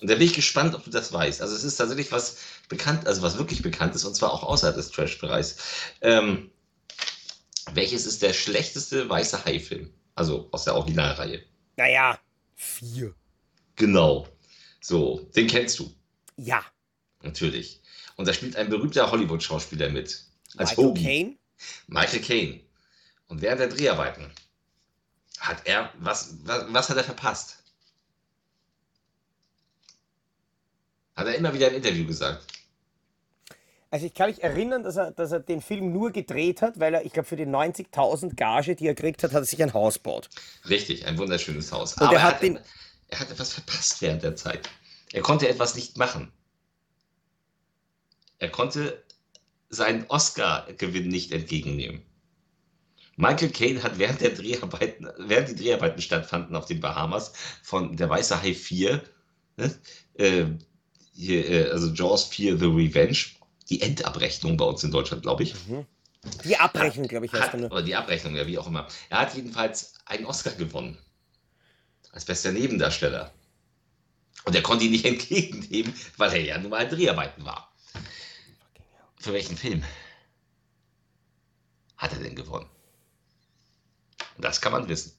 Und da bin ich gespannt, ob du das weißt. Also es ist tatsächlich was bekannt, also was wirklich bekannt ist, und zwar auch außerhalb des Trash-Bereichs. Ähm, welches ist der schlechteste weiße Hai-Film? Also aus der Originalreihe. Naja, vier. Genau. So, den kennst du. Ja. Natürlich. Und da spielt ein berühmter Hollywood-Schauspieler mit. Als Michael Hoagie. Caine? Michael Caine. Und während der Dreharbeiten hat er, was, was, was hat er verpasst? Hat er immer wieder im Interview gesagt. Also ich kann mich erinnern, dass er, dass er den Film nur gedreht hat, weil er, ich glaube, für die 90.000 Gage, die er gekriegt hat, hat er sich ein Haus gebaut. Richtig, ein wunderschönes Haus. Und Aber er hat, den, er hat etwas verpasst während der Zeit. Er konnte etwas nicht machen. Er konnte seinen Oscar-Gewinn nicht entgegennehmen. Michael Caine hat während der Dreharbeiten, während die Dreharbeiten stattfanden auf den Bahamas von Der Weiße Hai 4, ne, äh, hier, äh, also Jaws 4 The Revenge, die Endabrechnung bei uns in Deutschland, glaube ich. Mhm. Die Abrechnung, glaube ich, heißt hat, Oder die Abrechnung, ja, wie auch immer. Er hat jedenfalls einen Oscar gewonnen. Als bester Nebendarsteller. Und er konnte ihn nicht *laughs* entgegennehmen, weil er ja nun mal in Dreharbeiten war. Für welchen Film hat er denn gewonnen? Das kann man wissen.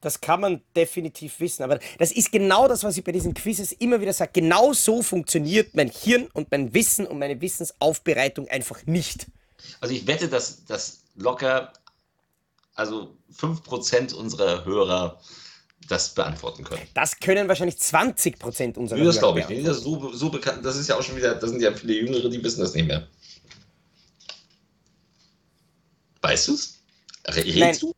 Das kann man definitiv wissen. Aber das ist genau das, was ich bei diesen Quizzes immer wieder sage. Genau so funktioniert mein Hirn und mein Wissen und meine Wissensaufbereitung einfach nicht. Also ich wette, dass das locker, also 5% unserer Hörer das beantworten können. Das können wahrscheinlich 20% unserer Hörer. Das glaube ich nicht. Das ist so, so bekannt, das ist ja auch schon wieder, das sind ja viele Jüngere, die wissen das nicht mehr. Weißt du es? Redest du?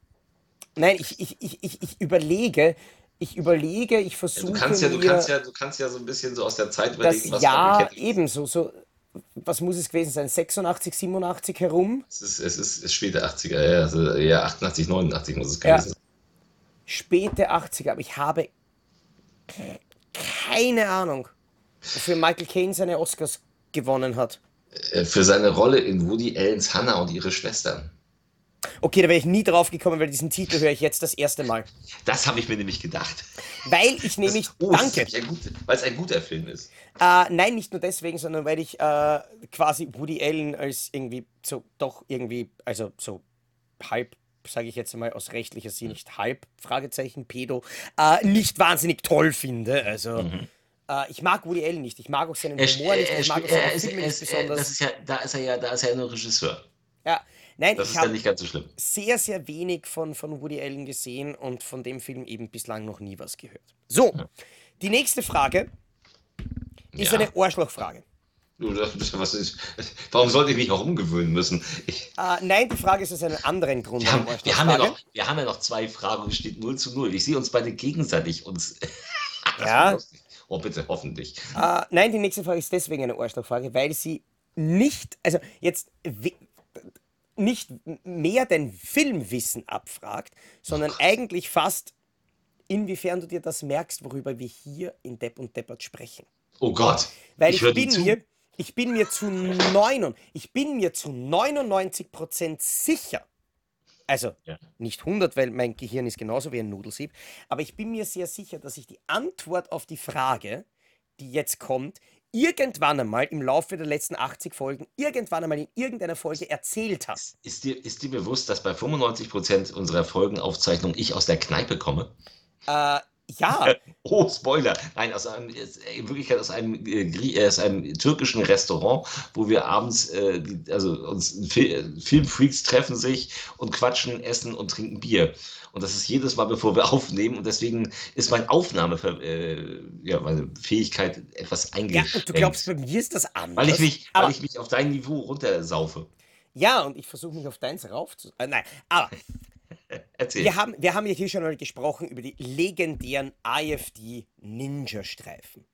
Nein, ich, ich, ich, ich, ich überlege, ich überlege, ich versuche. Ja, du, kannst ja, du, kannst ja, du kannst ja so ein bisschen so aus der Zeit überlegen, was Ja, ebenso. So, was muss es gewesen sein? 86, 87 herum? Es ist, es ist, es späte 80er, ja. Also, ja, 88, 89 muss es gewesen ja. sein. Späte 80er, aber ich habe keine Ahnung, wofür Michael Caine seine Oscars gewonnen hat. Äh, für seine Rolle in Woody Allens Hannah und ihre Schwestern. Okay, da wäre ich nie drauf gekommen, weil diesen Titel höre ich jetzt das erste Mal. Das habe ich mir nämlich gedacht. Weil ich nämlich. Das, oh, danke. weil es ein guter Film ist. Äh, nein, nicht nur deswegen, sondern weil ich äh, quasi Woody Allen als irgendwie so doch irgendwie, also so halb sage ich jetzt mal aus rechtlicher Sicht, nicht halb, Fragezeichen, Pedo, äh, nicht wahnsinnig toll finde. Also, mhm. äh, ich mag Woody Allen nicht, ich mag auch seinen Humor nicht, ich mag auch seine Filme nicht besonders. Das ist ja, da ist er ja, da ist er ja nur Regisseur. Ja, Nein, das ich ist ja nicht ganz so schlimm. Sehr, sehr wenig von, von Woody Allen gesehen und von dem Film eben bislang noch nie was gehört. So, ja. die nächste Frage ist ja. eine Arschlochfrage. Was ist, warum sollte ich mich auch umgewöhnen müssen? Ich, äh, nein, die Frage ist aus einem anderen Grund. Wir haben, wir haben, ja noch, wir haben ja noch zwei Fragen und es steht 0 zu 0. Ich sehe uns beide gegenseitig uns. *laughs* ja. Oh, bitte, hoffentlich. Äh, nein, die nächste Frage ist deswegen eine Arschlochfrage, weil sie nicht, also jetzt nicht mehr dein Filmwissen abfragt, sondern oh eigentlich fast, inwiefern du dir das merkst, worüber wir hier in Depp und Deppert sprechen. Oh Gott. Weil ich, ich bin mir, ich bin mir zu neun, ich bin mir zu 99 sicher, also ja. nicht 100, weil mein Gehirn ist genauso wie ein Nudelsieb, aber ich bin mir sehr sicher, dass ich die Antwort auf die Frage, die jetzt kommt, irgendwann einmal im Laufe der letzten 80 Folgen, irgendwann einmal in irgendeiner Folge erzählt hast. Ist dir, ist dir bewusst, dass bei 95% unserer Folgenaufzeichnung ich aus der Kneipe komme? Äh, ja. *laughs* oh, Spoiler. Nein, aus einem, in Wirklichkeit aus einem, äh, aus einem türkischen Restaurant, wo wir abends, äh, also uns Filmfreaks treffen sich und quatschen, essen und trinken Bier. Und das ist jedes Mal, bevor wir *laughs* aufnehmen. Und deswegen ist meine Aufnahme, äh, ja, etwas eingeschränkt. Ja, und du glaubst, bei mir ist das anders? Weil ich mich, weil ich mich auf dein Niveau runtersaufe. Ja, und ich versuche mich auf deins rauf zu. Äh, nein, aber. Erzähl. Wir haben, wir haben ja hier schon mal gesprochen über die legendären IFD Ninja-Streifen.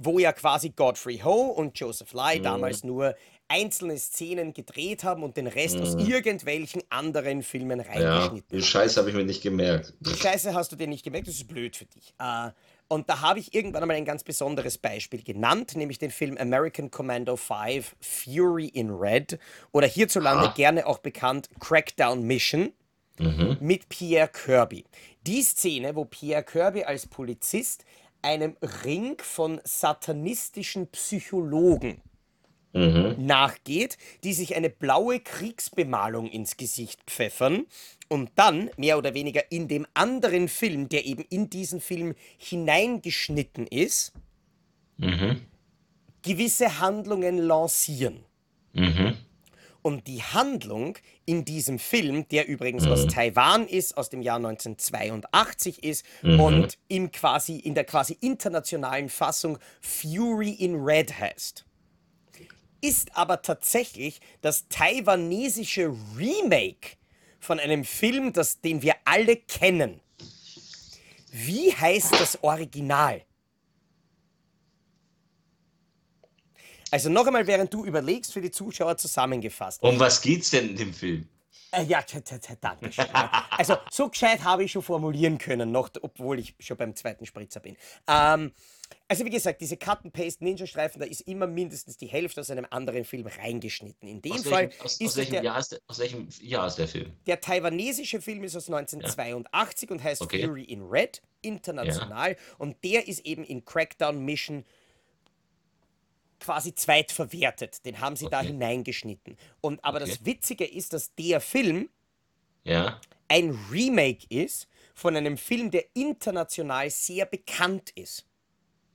Wo ja quasi Godfrey Ho und Joseph Lai mhm. damals nur einzelne Szenen gedreht haben und den Rest mhm. aus irgendwelchen anderen Filmen reingeschnitten ja, die Scheiße habe ich mir nicht gemerkt. Die Scheiße hast du dir nicht gemerkt, das ist blöd für dich. Uh, und da habe ich irgendwann einmal ein ganz besonderes Beispiel genannt, nämlich den Film American Commando 5 Fury in Red oder hierzulande ah. gerne auch bekannt Crackdown Mission mhm. mit Pierre Kirby. Die Szene, wo Pierre Kirby als Polizist einem Ring von satanistischen Psychologen mhm. nachgeht, die sich eine blaue Kriegsbemalung ins Gesicht pfeffern und dann mehr oder weniger in dem anderen Film, der eben in diesen Film hineingeschnitten ist, mhm. gewisse Handlungen lancieren. Mhm. Und die Handlung in diesem Film, der übrigens mhm. aus Taiwan ist, aus dem Jahr 1982 ist mhm. und im quasi, in der quasi internationalen Fassung Fury in Red heißt, ist aber tatsächlich das taiwanesische Remake von einem Film, das, den wir alle kennen. Wie heißt das Original? Also noch einmal, während du überlegst, für die Zuschauer zusammengefasst. Um was geht's denn in dem Film? Äh, ja, danke schön. Also so gescheit habe ich schon formulieren können, noch, obwohl ich schon beim zweiten Spritzer bin. Ähm, also wie gesagt, diese Cut-and-Paste-Ninja-Streifen, da ist immer mindestens die Hälfte aus einem anderen Film reingeschnitten. In dem aus Fall welchem, aus, ist aus welchem, der, Jahr ist der, aus welchem Jahr ist der Film? Der taiwanesische Film ist aus 1982 ja. und heißt okay. Fury in Red, international. Ja. Und der ist eben in Crackdown Mission quasi zweitverwertet. Den haben sie okay. da hineingeschnitten. Und aber okay. das Witzige ist, dass der Film ja. ein Remake ist von einem Film, der international sehr bekannt ist.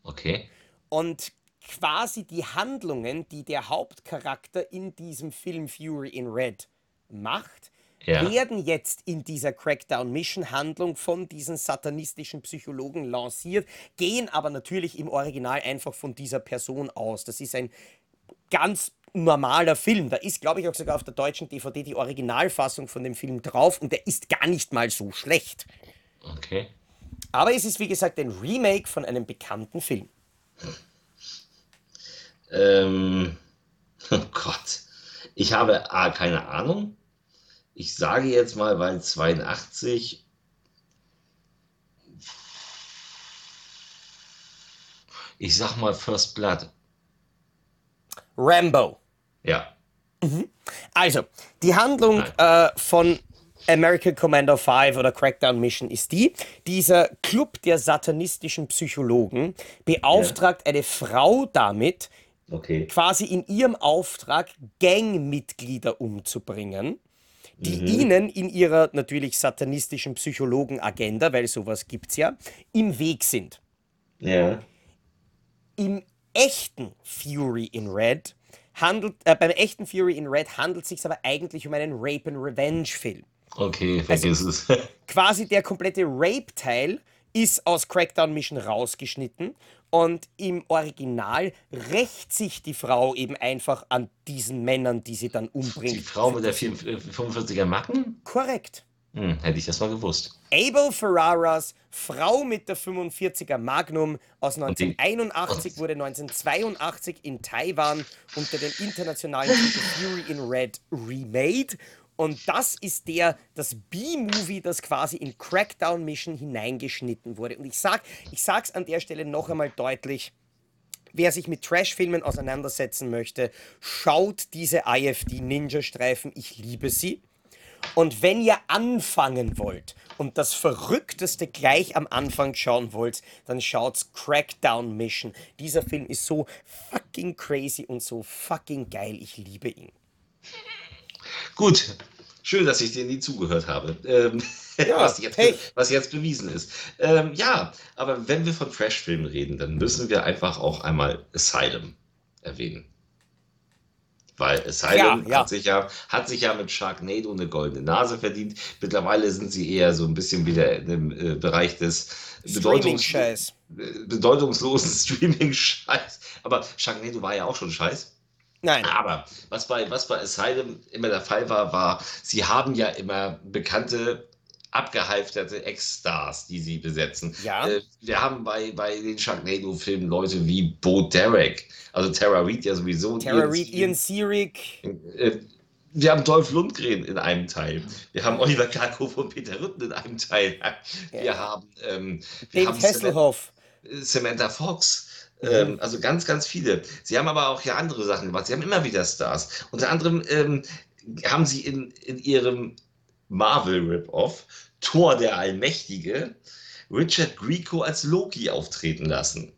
Okay. Und quasi die Handlungen, die der Hauptcharakter in diesem Film Fury in Red macht, ja. werden jetzt in dieser Crackdown-Mission-Handlung von diesen satanistischen Psychologen lanciert, gehen aber natürlich im Original einfach von dieser Person aus. Das ist ein ganz normaler Film. Da ist, glaube ich, auch sogar auf der deutschen DVD die Originalfassung von dem Film drauf und der ist gar nicht mal so schlecht. Okay. Aber es ist, wie gesagt, ein Remake von einem bekannten Film. Ähm, *laughs* oh Gott. Ich habe A, keine Ahnung ich sage jetzt mal, weil 82 ich sag mal First Blood. Rambo. Ja. Mhm. Also, die Handlung äh, von American Commando 5 oder Crackdown Mission ist die, dieser Club der satanistischen Psychologen beauftragt ja. eine Frau damit, okay. quasi in ihrem Auftrag Gangmitglieder umzubringen die mhm. ihnen in ihrer natürlich satanistischen Psychologen-Agenda, weil sowas gibt es ja, im Weg sind. Ja. Im echten Fury in Red handelt, äh, beim echten Fury in Red handelt es sich aber eigentlich um einen Rape and Revenge Film. Okay, vergiss also, es. quasi der komplette Rape-Teil ist aus Crackdown Mission rausgeschnitten und im Original rächt sich die Frau eben einfach an diesen Männern, die sie dann umbringt. Die Frau mit der 45er Macken? Korrekt. Hm, hätte ich das mal gewusst. Abel Ferraras Frau mit der 45er Magnum aus 1981 wurde 1982 in Taiwan unter dem internationalen Fury in Red remade und das ist der, das B-Movie, das quasi in Crackdown Mission hineingeschnitten wurde. Und ich sag, ich sag's an der Stelle noch einmal deutlich. Wer sich mit Trash-Filmen auseinandersetzen möchte, schaut diese IFD-Ninja-Streifen. Ich liebe sie. Und wenn ihr anfangen wollt und das Verrückteste gleich am Anfang schauen wollt, dann schaut's Crackdown Mission. Dieser Film ist so fucking crazy und so fucking geil. Ich liebe ihn. Gut, schön, dass ich dir nie zugehört habe. Ähm, *laughs* ja, was, jetzt, hey. was, jetzt, bewiesen ist. Ähm, ja, aber wenn wir von Trash-Filmen reden, dann müssen wir einfach auch einmal Asylum erwähnen. Weil Asylum ja, ja. Hat, sich ja, hat sich ja mit Sharknado eine goldene Nase verdient. Mittlerweile sind sie eher so ein bisschen wieder im äh, Bereich des Bedeutungs bedeutungslosen *laughs* Streaming-Scheiß. Aber Sharknado war ja auch schon Scheiß. Nein. Aber was bei, was bei Asylum immer der Fall war, war, sie haben ja immer bekannte abgehalfterte Ex-Stars, die sie besetzen. Ja. Äh, wir haben bei, bei den Sharknado-Filmen Leute wie Bo Derek, also Tara Reid ja sowieso. Tara Reid, Ian Searick. Äh, wir haben Dolph Lundgren in einem Teil. Wir haben Oliver Kalkow und Peter Rütten in einem Teil. Wir ja. haben ähm, wir David Hasselhoff. Samantha Fox. Ähm, also ganz, ganz viele. Sie haben aber auch ja andere Sachen gemacht. Sie haben immer wieder Stars. Unter anderem ähm, haben sie in, in ihrem Marvel-Rip-Off Thor der Allmächtige Richard Grieco als Loki auftreten lassen.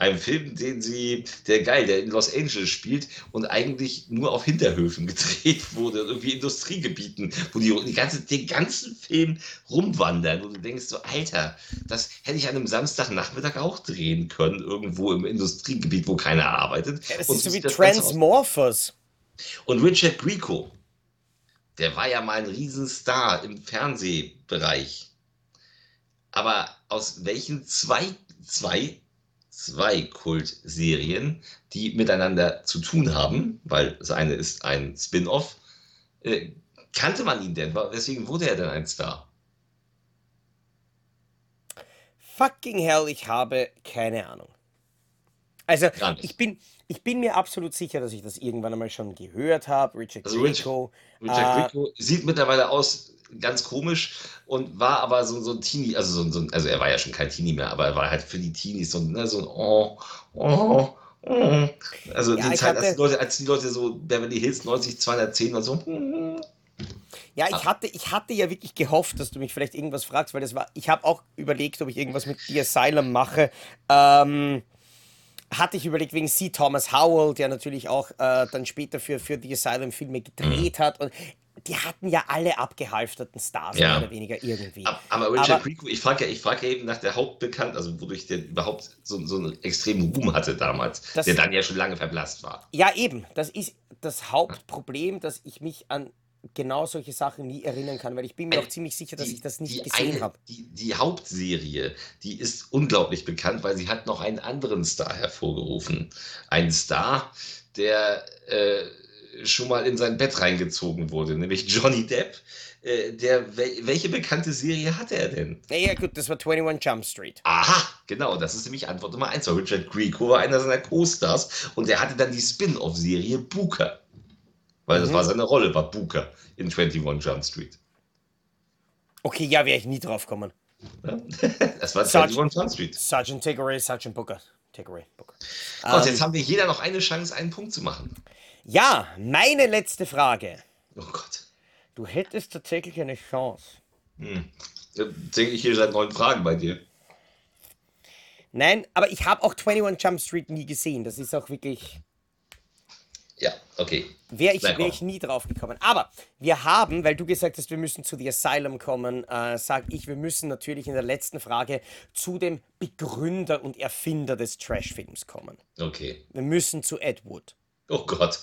Einem Film, den sie, der geil, der in Los Angeles spielt und eigentlich nur auf Hinterhöfen *laughs* gedreht wurde, irgendwie Industriegebieten, wo die, die ganze, den ganzen Film rumwandern und du denkst so, Alter, das hätte ich an einem Samstagnachmittag auch drehen können, irgendwo im Industriegebiet, wo keiner arbeitet. Ja, das und ist so wie Transmorphers. Und Richard Grieco, der war ja mal ein Riesenstar im Fernsehbereich. Aber aus welchen zwei, zwei zwei Kultserien, die miteinander zu tun haben, weil das eine ist ein Spin-off. Äh, kannte man ihn denn? Weswegen wurde er denn ein Star? Fucking hell, ich habe keine Ahnung. Also, ich bin, ich bin mir absolut sicher, dass ich das irgendwann einmal schon gehört habe. Richard also Grieco. Richard, Richard äh, sieht mittlerweile aus ganz komisch und war aber so, so ein Teenie, also so, so, also er war ja schon kein Teenie mehr, aber er war halt für die Teenies so, ne, so ein oh, oh, oh. Also ja, die Zeit, als die, Leute, als die Leute so Beverly Hills 90, 210 und so. Ja, ich hatte, ich hatte ja wirklich gehofft, dass du mich vielleicht irgendwas fragst, weil das war, ich habe auch überlegt, ob ich irgendwas mit The Asylum mache. Ähm, hatte ich überlegt wegen C. Thomas Howell, der natürlich auch äh, dann später für, für The Asylum Filme gedreht mhm. hat. Und die hatten ja alle abgehalfterten Stars, ja. mehr oder weniger irgendwie. Aber Richard Grieco, ich frage ja, frag ja eben nach der Hauptbekannt, also wodurch der überhaupt so, so einen extremen Ruhm hatte damals, das, der dann ja schon lange verblasst war. Ja, eben. Das ist das Hauptproblem, dass ich mich an genau solche Sachen nie erinnern kann, weil ich bin mir auch ziemlich sicher, dass die, ich das nicht gesehen habe. Die, die, Hauptserie, die ist unglaublich bekannt, weil sie hat noch einen anderen Star hervorgerufen. Einen Star, der äh, schon mal in sein Bett reingezogen wurde, nämlich Johnny Depp. Äh, der, welche bekannte Serie hatte er denn? Ja, gut, das war 21 Jump Street. Aha, genau, das ist nämlich Antwort Nummer 1. Richard Grieco war einer seiner Co-Stars und der hatte dann die Spin-off-Serie Booker. Weil das mhm. war seine Rolle, war Booker in 21 Jump Street. Okay, ja, wäre ich nie drauf kommen. Ja? *laughs* das war 21 Jump Street. Sergeant Takeaway, Sergeant Booker. Takeaway, Booker. Und um, jetzt ähm, haben wir jeder noch eine Chance, einen Punkt zu machen. Ja, meine letzte Frage. Oh Gott. Du hättest tatsächlich eine Chance. Hm. Denke ich hier seit neun Fragen bei dir. Nein, aber ich habe auch 21 Jump Street nie gesehen. Das ist auch wirklich. Ja, okay. Wäre ich, wär ich nie drauf gekommen. Aber wir haben, weil du gesagt hast, wir müssen zu The Asylum kommen, äh, sage ich, wir müssen natürlich in der letzten Frage zu dem Begründer und Erfinder des Trash-Films kommen. Okay. Wir müssen zu Ed Wood. Oh Gott.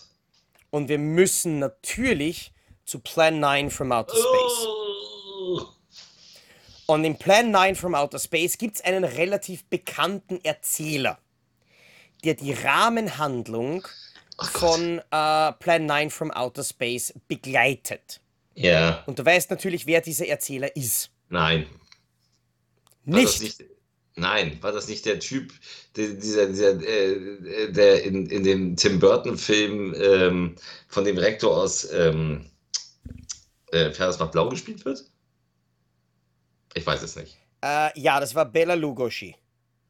Und wir müssen natürlich zu Plan 9 from Outer Space. Oh. Und in Plan 9 from Outer Space gibt es einen relativ bekannten Erzähler, der die Rahmenhandlung oh von äh, Plan 9 from Outer Space begleitet. Ja. Und du weißt natürlich, wer dieser Erzähler ist. Nein. Nicht. nicht Nein, war das nicht der Typ, der, dieser, dieser, äh, der in, in dem Tim Burton-Film ähm, von dem Rektor aus ähm, äh, Ferris macht Blau gespielt wird? Ich weiß es nicht. Äh, ja, das war Bella Lugosi.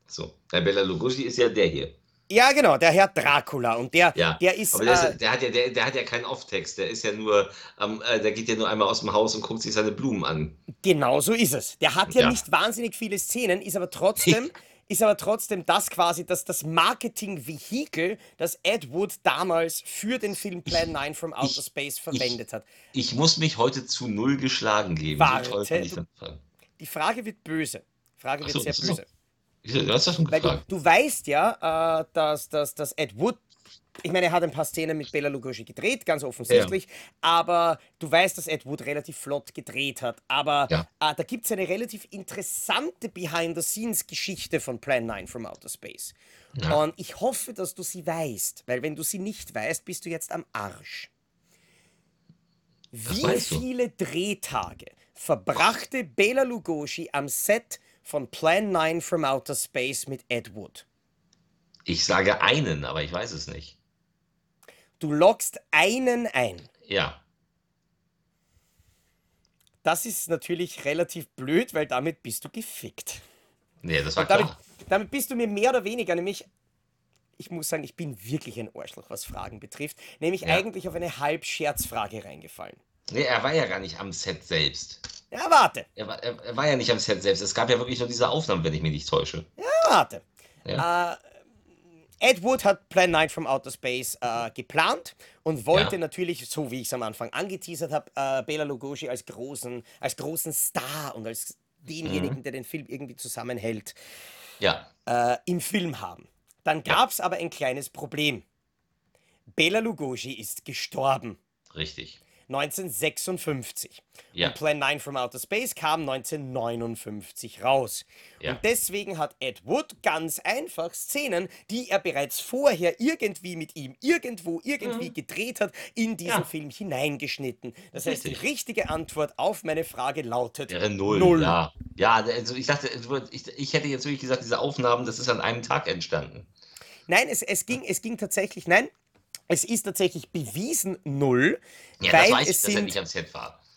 So, der Bella Lugosi ist ja der hier. Ja, genau, der Herr Dracula. Und der, ja, der ist. Aber der, äh, ist, der, hat ja, der, der hat ja keinen Off-Text. Der ist ja nur, ähm, äh, der geht ja nur einmal aus dem Haus und guckt sich seine Blumen an. Genau so ist es. Der hat ja, ja. nicht wahnsinnig viele Szenen, ist aber trotzdem. *laughs* *laughs* ist aber trotzdem das quasi das, das Marketing-Vehikel, das Ed Wood damals für den Film Plan 9 from Outer ich, Space verwendet ich, hat. Ich muss mich heute zu null geschlagen geben. Warte, so du, die Frage wird böse. Frage wird so, sehr böse. Du hast das schon gefragt. Du, du, weißt ja, äh, dass, dass, dass Ed Wood, ich meine, er hat ein paar Szenen mit Bela Lugosi gedreht, ganz offensichtlich, ja. aber du weißt, dass Ed Wood relativ flott gedreht hat. Aber ja. äh, da gibt es eine relativ interessante Behind-the-Scenes-Geschichte von Plan 9 from Outer Space. Ja. Und ich hoffe, dass du sie weißt, weil wenn du sie nicht weißt, bist du jetzt am Arsch. Wie viele Drehtage verbrachte Bela Lugosi am Set von Plan 9 from Outer Space mit Ed Wood? Ich sage einen, aber ich weiß es nicht. Du lockst einen ein. Ja. Das ist natürlich relativ blöd, weil damit bist du gefickt. Nee, das war damit, klar. Damit bist du mir mehr oder weniger, nämlich, ich muss sagen, ich bin wirklich ein Arschloch, was Fragen betrifft, nämlich ja. eigentlich auf eine Halbscherzfrage reingefallen. Nee, er war ja gar nicht am Set selbst. Ja, warte. Er war, er, war ja nicht am Set selbst. Es gab ja wirklich nur diese Aufnahmen, wenn ich mich nicht täusche. Ja, warte. Ja. Äh, Ed Wood hat Plan 9 from Outer Space äh, geplant und wollte ja. natürlich, so wie ich es am Anfang angeteasert habe, äh, Bela Lugosi als großen, als großen Star und als denjenigen, mhm. der den Film irgendwie zusammenhält, ja. äh, im Film haben. Dann gab es ja. aber ein kleines Problem. Bela Lugosi ist gestorben. Richtig. 1956. Ja. Und Plan 9 from Outer Space kam 1959 raus. Ja. Und deswegen hat Ed Wood ganz einfach Szenen, die er bereits vorher irgendwie mit ihm irgendwo irgendwie mhm. gedreht hat, in diesen ja. Film hineingeschnitten. Das heißt, die richtige Antwort auf meine Frage lautet Wäre null. null. Ja. ja, also ich dachte, ich, ich hätte jetzt wirklich gesagt, diese Aufnahmen, das ist an einem Tag entstanden. Nein, es, es, ging, es ging tatsächlich, nein, es ist tatsächlich bewiesen null. Ja, weil das weiß ich, es sind,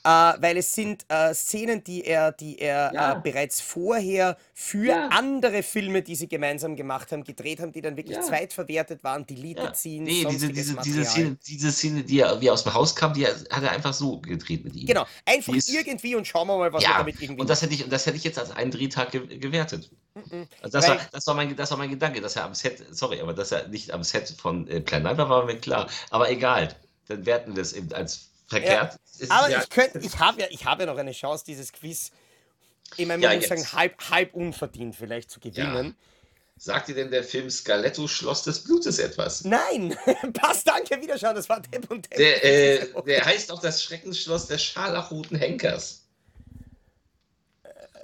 Äh, weil es sind äh, Szenen, die er, die er ja. äh, bereits vorher für ja. andere Filme, die sie gemeinsam gemacht haben, gedreht haben, die dann wirklich ja. zweitverwertet waren, deleted ja. Scenes. Nee, diese, diese, diese, Szene, diese Szene, die er, wie er aus dem Haus kam, die hat er einfach so gedreht mit ihm. Genau, einfach ist, irgendwie und schauen wir mal, was wir damit irgendwie. Und das hätte ich, das hätte ich jetzt als einen Drehtag ge gewertet. Mhm. Also das, war, das, war mein, das war mein Gedanke, dass er am Set, sorry, aber dass er nicht am Set von äh, Plan 9 war, war mir klar. Aber egal, dann werten wir es eben als verkehrt. Ja. Aber ja, ich könnte, ich habe ja, hab ja noch eine Chance, dieses Quiz, ich meine, man ja, muss sagen, halb, halb unverdient vielleicht zu gewinnen. Sagt dir denn der Film Scaletto Schloss des Blutes etwas? Nein! *laughs* Passt, danke, Wiederschauen, das war Depp und Depp. Der, äh, *laughs* der heißt auch das Schreckensschloss des scharlachroten Henkers.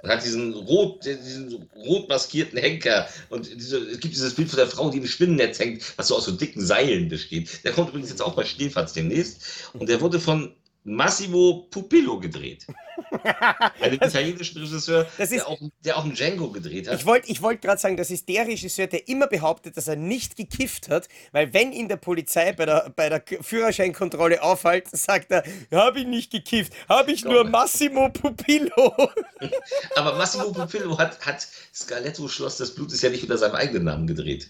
Und hat diesen rot, diesen rot maskierten Henker und diese, es gibt dieses Bild von der Frau, die im Spinnennetz hängt, was so aus so dicken Seilen besteht. Der kommt übrigens jetzt auch bei Schneefatz demnächst und der wurde von Massimo Pupillo gedreht. *laughs* Ein italienischer Regisseur, ist, der, auch, der auch einen Django gedreht hat. Ich wollte ich wollt gerade sagen, das ist der Regisseur, der immer behauptet, dass er nicht gekifft hat, weil wenn ihn der Polizei bei der, bei der Führerscheinkontrolle aufhält, sagt er, habe ich nicht gekifft, habe ich nur Massimo Pupillo. *laughs* Aber Massimo Pupillo hat, hat Scaletto Schloss des Blutes ja nicht unter seinem eigenen Namen gedreht.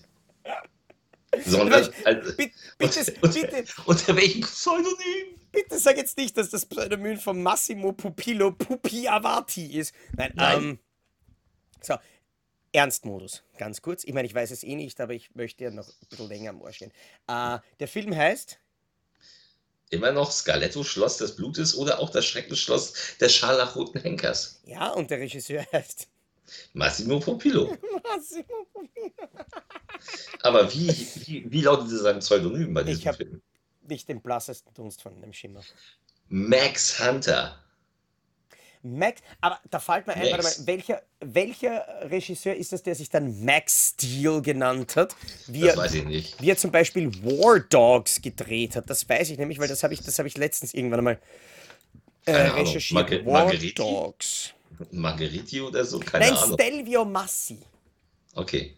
Sondern also, bitte, bitte, unter, bitte. unter welchem Pseudonym? Bitte sag jetzt nicht, dass das Pseudonym von Massimo Pupillo Pupi Avati ist. Nein, Nein. Ähm, so, Ernstmodus, ganz kurz. Ich meine, ich weiß es eh nicht, aber ich möchte ja noch ein bisschen länger am Ohr stehen. Äh, der Film heißt immer noch Scaletto Schloss des Blutes oder auch das Schreckensschloss des scharlachroten Henkers. Ja, und der Regisseur heißt Massimo Popillo. *laughs* Massimo Popillo. Aber wie, wie, wie lautet sein Pseudonym bei diesem Film? Nicht den blassesten Dunst von dem Schimmer. Max Hunter. Max, aber da fällt mir ein, warte mal, welcher, welcher Regisseur ist das, der sich dann Max Steel genannt hat? Wie das er, weiß ich nicht. Wie er zum Beispiel War Dogs gedreht hat. Das weiß ich nämlich, weil das habe ich, hab ich letztens irgendwann einmal äh, recherchiert. Marge War Margheriti? Dogs. Margheriti oder so? Keine Nein, Ahnung. Stelvio Massi. Okay.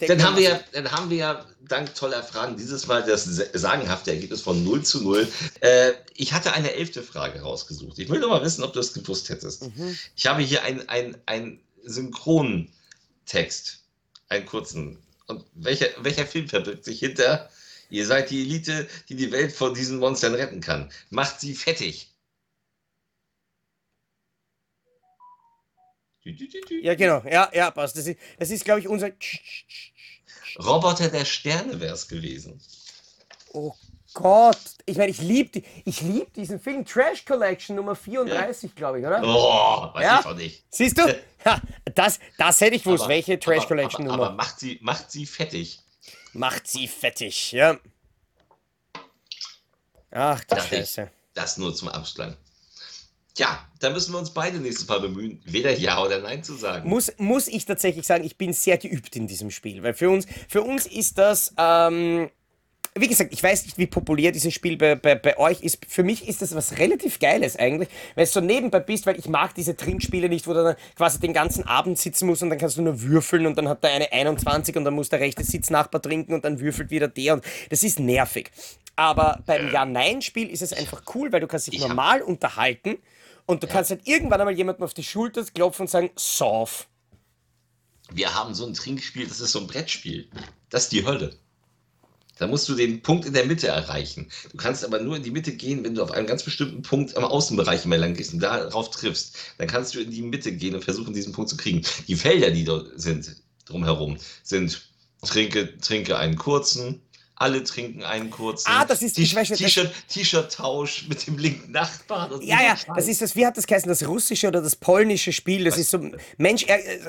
Dann haben, wir ja, dann haben wir dank toller Fragen dieses Mal das sagenhafte Ergebnis von 0 zu 0. Äh, ich hatte eine elfte Frage rausgesucht. Ich will nur mal wissen, ob du das gewusst hättest. Mhm. Ich habe hier einen ein Synchrontext, einen kurzen. Und welcher, welcher Film verbirgt sich hinter? Ihr seid die Elite, die die Welt vor diesen Monstern retten kann. Macht sie fettig. Ja, genau. Ja, ja, passt. Das ist, das ist glaube ich, unser. Roboter der Sterne wäre es gewesen. Oh Gott. Ich meine, ich liebe ich lieb diesen Film Trash Collection Nummer 34, ja. glaube ich, oder? Oh, weiß ja? ich auch nicht. Siehst du? *laughs* Ja, das, das hätte ich gewusst. Welche Trash Collection aber, Nummer? Aber macht sie, macht sie fettig. Macht sie fettig, ja. Ach, du Scheiße. das nur zum Abschlag. Ja, da müssen wir uns beide nächstes Mal bemühen, weder Ja oder Nein zu sagen. Muss, muss ich tatsächlich sagen, ich bin sehr geübt in diesem Spiel, weil für uns, für uns ist das, ähm, wie gesagt, ich weiß nicht, wie populär dieses Spiel bei, bei, bei euch ist. Für mich ist das was relativ Geiles eigentlich, weil es so nebenbei bist, weil ich mag diese Trinkspiele nicht, wo du dann quasi den ganzen Abend sitzen musst und dann kannst du nur würfeln und dann hat der eine 21 und dann muss der rechte Sitznachbar trinken und dann würfelt wieder der und das ist nervig. Aber beim Ja-Nein-Spiel ist es einfach cool, weil du kannst dich normal unterhalten und du ja. kannst halt irgendwann einmal jemandem auf die Schulter klopfen und sagen, sauf. Wir haben so ein Trinkspiel, das ist so ein Brettspiel. Das ist die Hölle. Da musst du den Punkt in der Mitte erreichen. Du kannst aber nur in die Mitte gehen, wenn du auf einem ganz bestimmten Punkt am Außenbereich mehr lang gehst und darauf triffst. Dann kannst du in die Mitte gehen und versuchen, diesen Punkt zu kriegen. Die Felder, die dort sind, drumherum, sind trinke, trinke einen kurzen. Alle trinken einen kurzen. Ah, das ist T-Shirt-Tausch mit dem linken Nachbarn. ja, ja, das ist das, wie hat das geheißen, das russische oder das polnische Spiel? Das was? ist so, Mensch,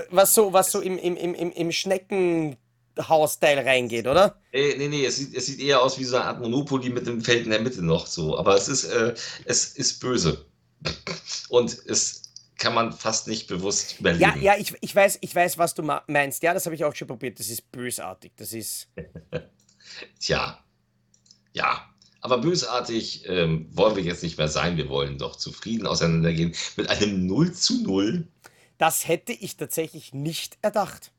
was so, was so im, im, im, im Schneckenhausteil reingeht, oder? Nee, nee, nee, es sieht, es sieht eher aus wie so eine Art Monopoly mit dem Feld in der Mitte noch so. Aber es ist, äh, es ist böse. Und es kann man fast nicht bewusst überlegen. Ja, ja, ich, ich, weiß, ich weiß, was du meinst. Ja, das habe ich auch schon probiert. Das ist bösartig. Das ist. *laughs* Tja, ja. Aber bösartig ähm, wollen wir jetzt nicht mehr sein. Wir wollen doch zufrieden auseinandergehen mit einem 0 zu 0. Das hätte ich tatsächlich nicht erdacht.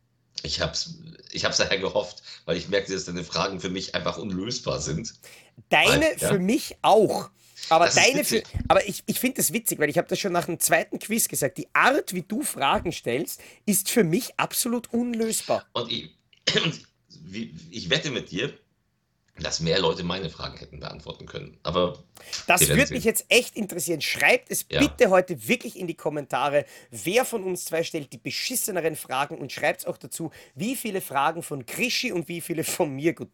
Ich habe es ich hab's daher gehofft, weil ich merkte, dass deine Fragen für mich einfach unlösbar sind. Deine weil, ja? für mich auch. Aber deine für, aber ich, ich finde das witzig, weil ich habe das schon nach dem zweiten Quiz gesagt. Die Art, wie du Fragen stellst, ist für mich absolut unlösbar. Und ich, *clears throat* und ich wette mit dir, dass mehr Leute meine Fragen hätten beantworten können. Aber das würde mich jetzt echt interessieren. Schreibt es ja. bitte heute wirklich in die Kommentare, wer von uns zwei stellt die beschisseneren Fragen und schreibt es auch dazu, wie viele Fragen von Krischi und wie viele von mir. Gut,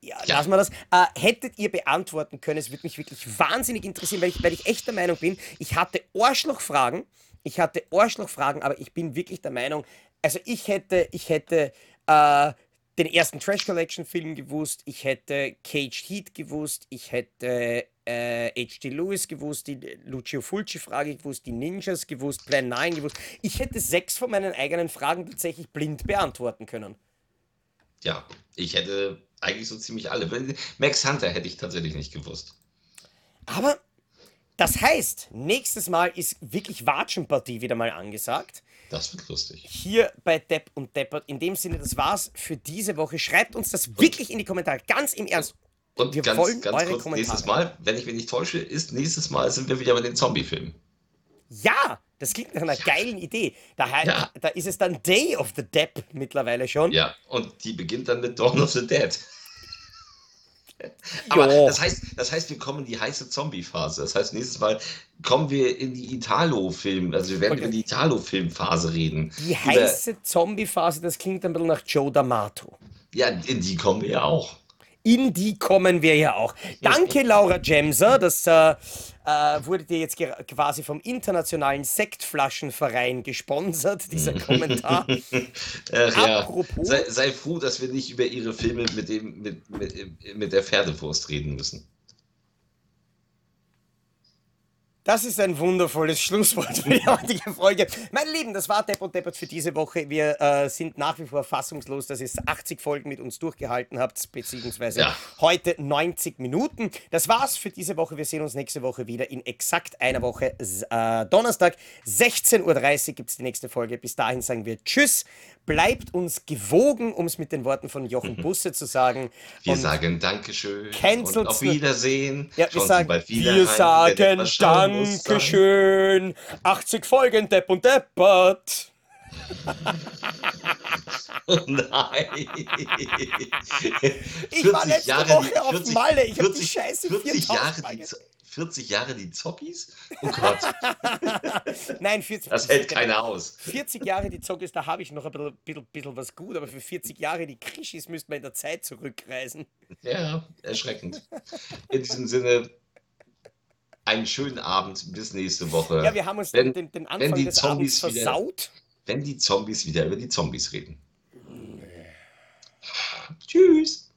ja, ja. lassen wir das. Äh, hättet ihr beantworten können, es würde mich wirklich wahnsinnig interessieren, weil ich, weil ich echt der Meinung bin, ich hatte Arschlochfragen, ich hatte Arschlochfragen, aber ich bin wirklich der Meinung, also ich hätte, ich hätte äh, den ersten Trash Collection Film gewusst, ich hätte Caged Heat gewusst, ich hätte äh, H.D. Lewis gewusst, die Lucio Fulci Frage gewusst, die Ninjas gewusst, Plan 9 gewusst. Ich hätte sechs von meinen eigenen Fragen tatsächlich blind beantworten können. Ja, ich hätte eigentlich so ziemlich alle. Max Hunter hätte ich tatsächlich nicht gewusst. Aber das heißt, nächstes Mal ist wirklich Watschenpartie wieder mal angesagt. Das wird lustig. Hier bei Depp und Deppert. In dem Sinne, das war's für diese Woche. Schreibt uns das und, wirklich in die Kommentare. Ganz im Ernst. Und wir ganz, wollen ganz eure kurz, Kommentare. nächstes Mal, wenn ich mich nicht täusche, ist nächstes Mal sind wir wieder bei den Zombie-Filmen. Ja, das klingt nach einer ja. geilen Idee. Da, ja. da ist es dann Day of the Depp mittlerweile schon. Ja, und die beginnt dann mit Dawn of the Dead. *laughs* Aber das heißt, das heißt, wir kommen in die heiße Zombie-Phase. Das heißt, nächstes Mal kommen wir in die Italo-Film, also wir werden okay. über die Italo-Film-Phase reden. Die heiße Zombie-Phase, das klingt ein bisschen nach Joe D'Amato. Ja, in die kommen wir ja auch in die kommen wir ja auch. Danke, Laura Jemser. Das äh, äh, wurde dir jetzt quasi vom Internationalen Sektflaschenverein gesponsert, dieser *laughs* Kommentar. Ach, Apropos. Ja. Sei, sei, froh, dass wir nicht über ihre Filme mit, dem, mit, mit, mit der Pferdewurst reden müssen. Das ist ein wundervolles Schlusswort für die *laughs* heutige Folge. Meine Lieben, das war Depp und Deppert für diese Woche. Wir äh, sind nach wie vor fassungslos, dass ihr 80 Folgen mit uns durchgehalten habt, beziehungsweise ja. heute 90 Minuten. Das war's für diese Woche. Wir sehen uns nächste Woche wieder in exakt einer Woche. Äh, Donnerstag, 16.30 Uhr gibt es die nächste Folge. Bis dahin sagen wir Tschüss. Bleibt uns gewogen, um es mit den Worten von Jochen Busse zu sagen. Wir und sagen Dankeschön. Und auf Wiedersehen. Ja, wir sagen, wir sagen Dankeschön. 80 Folgen Depp und Deppert. *laughs* Oh nein. Ich war letzte Jahre Woche die, 40, auf Malle. Ich habe die Scheiße 40 Jahre die, 40 *laughs* Jahre die Zockies? Oh Gott. Nein, 40 Das hält keiner aus. 40 Jahre die Zockies, da habe ich noch ein bisschen, bisschen, bisschen, was gut, aber für 40 Jahre die Krischis müsste man in der Zeit zurückreisen. Ja, erschreckend. In diesem Sinne, einen schönen Abend, bis nächste Woche. Ja, wir haben uns wenn, den, den Anfang des Zombies Abends versaut. Wieder, wenn die Zombies wieder über die Zombies reden. Tschüss.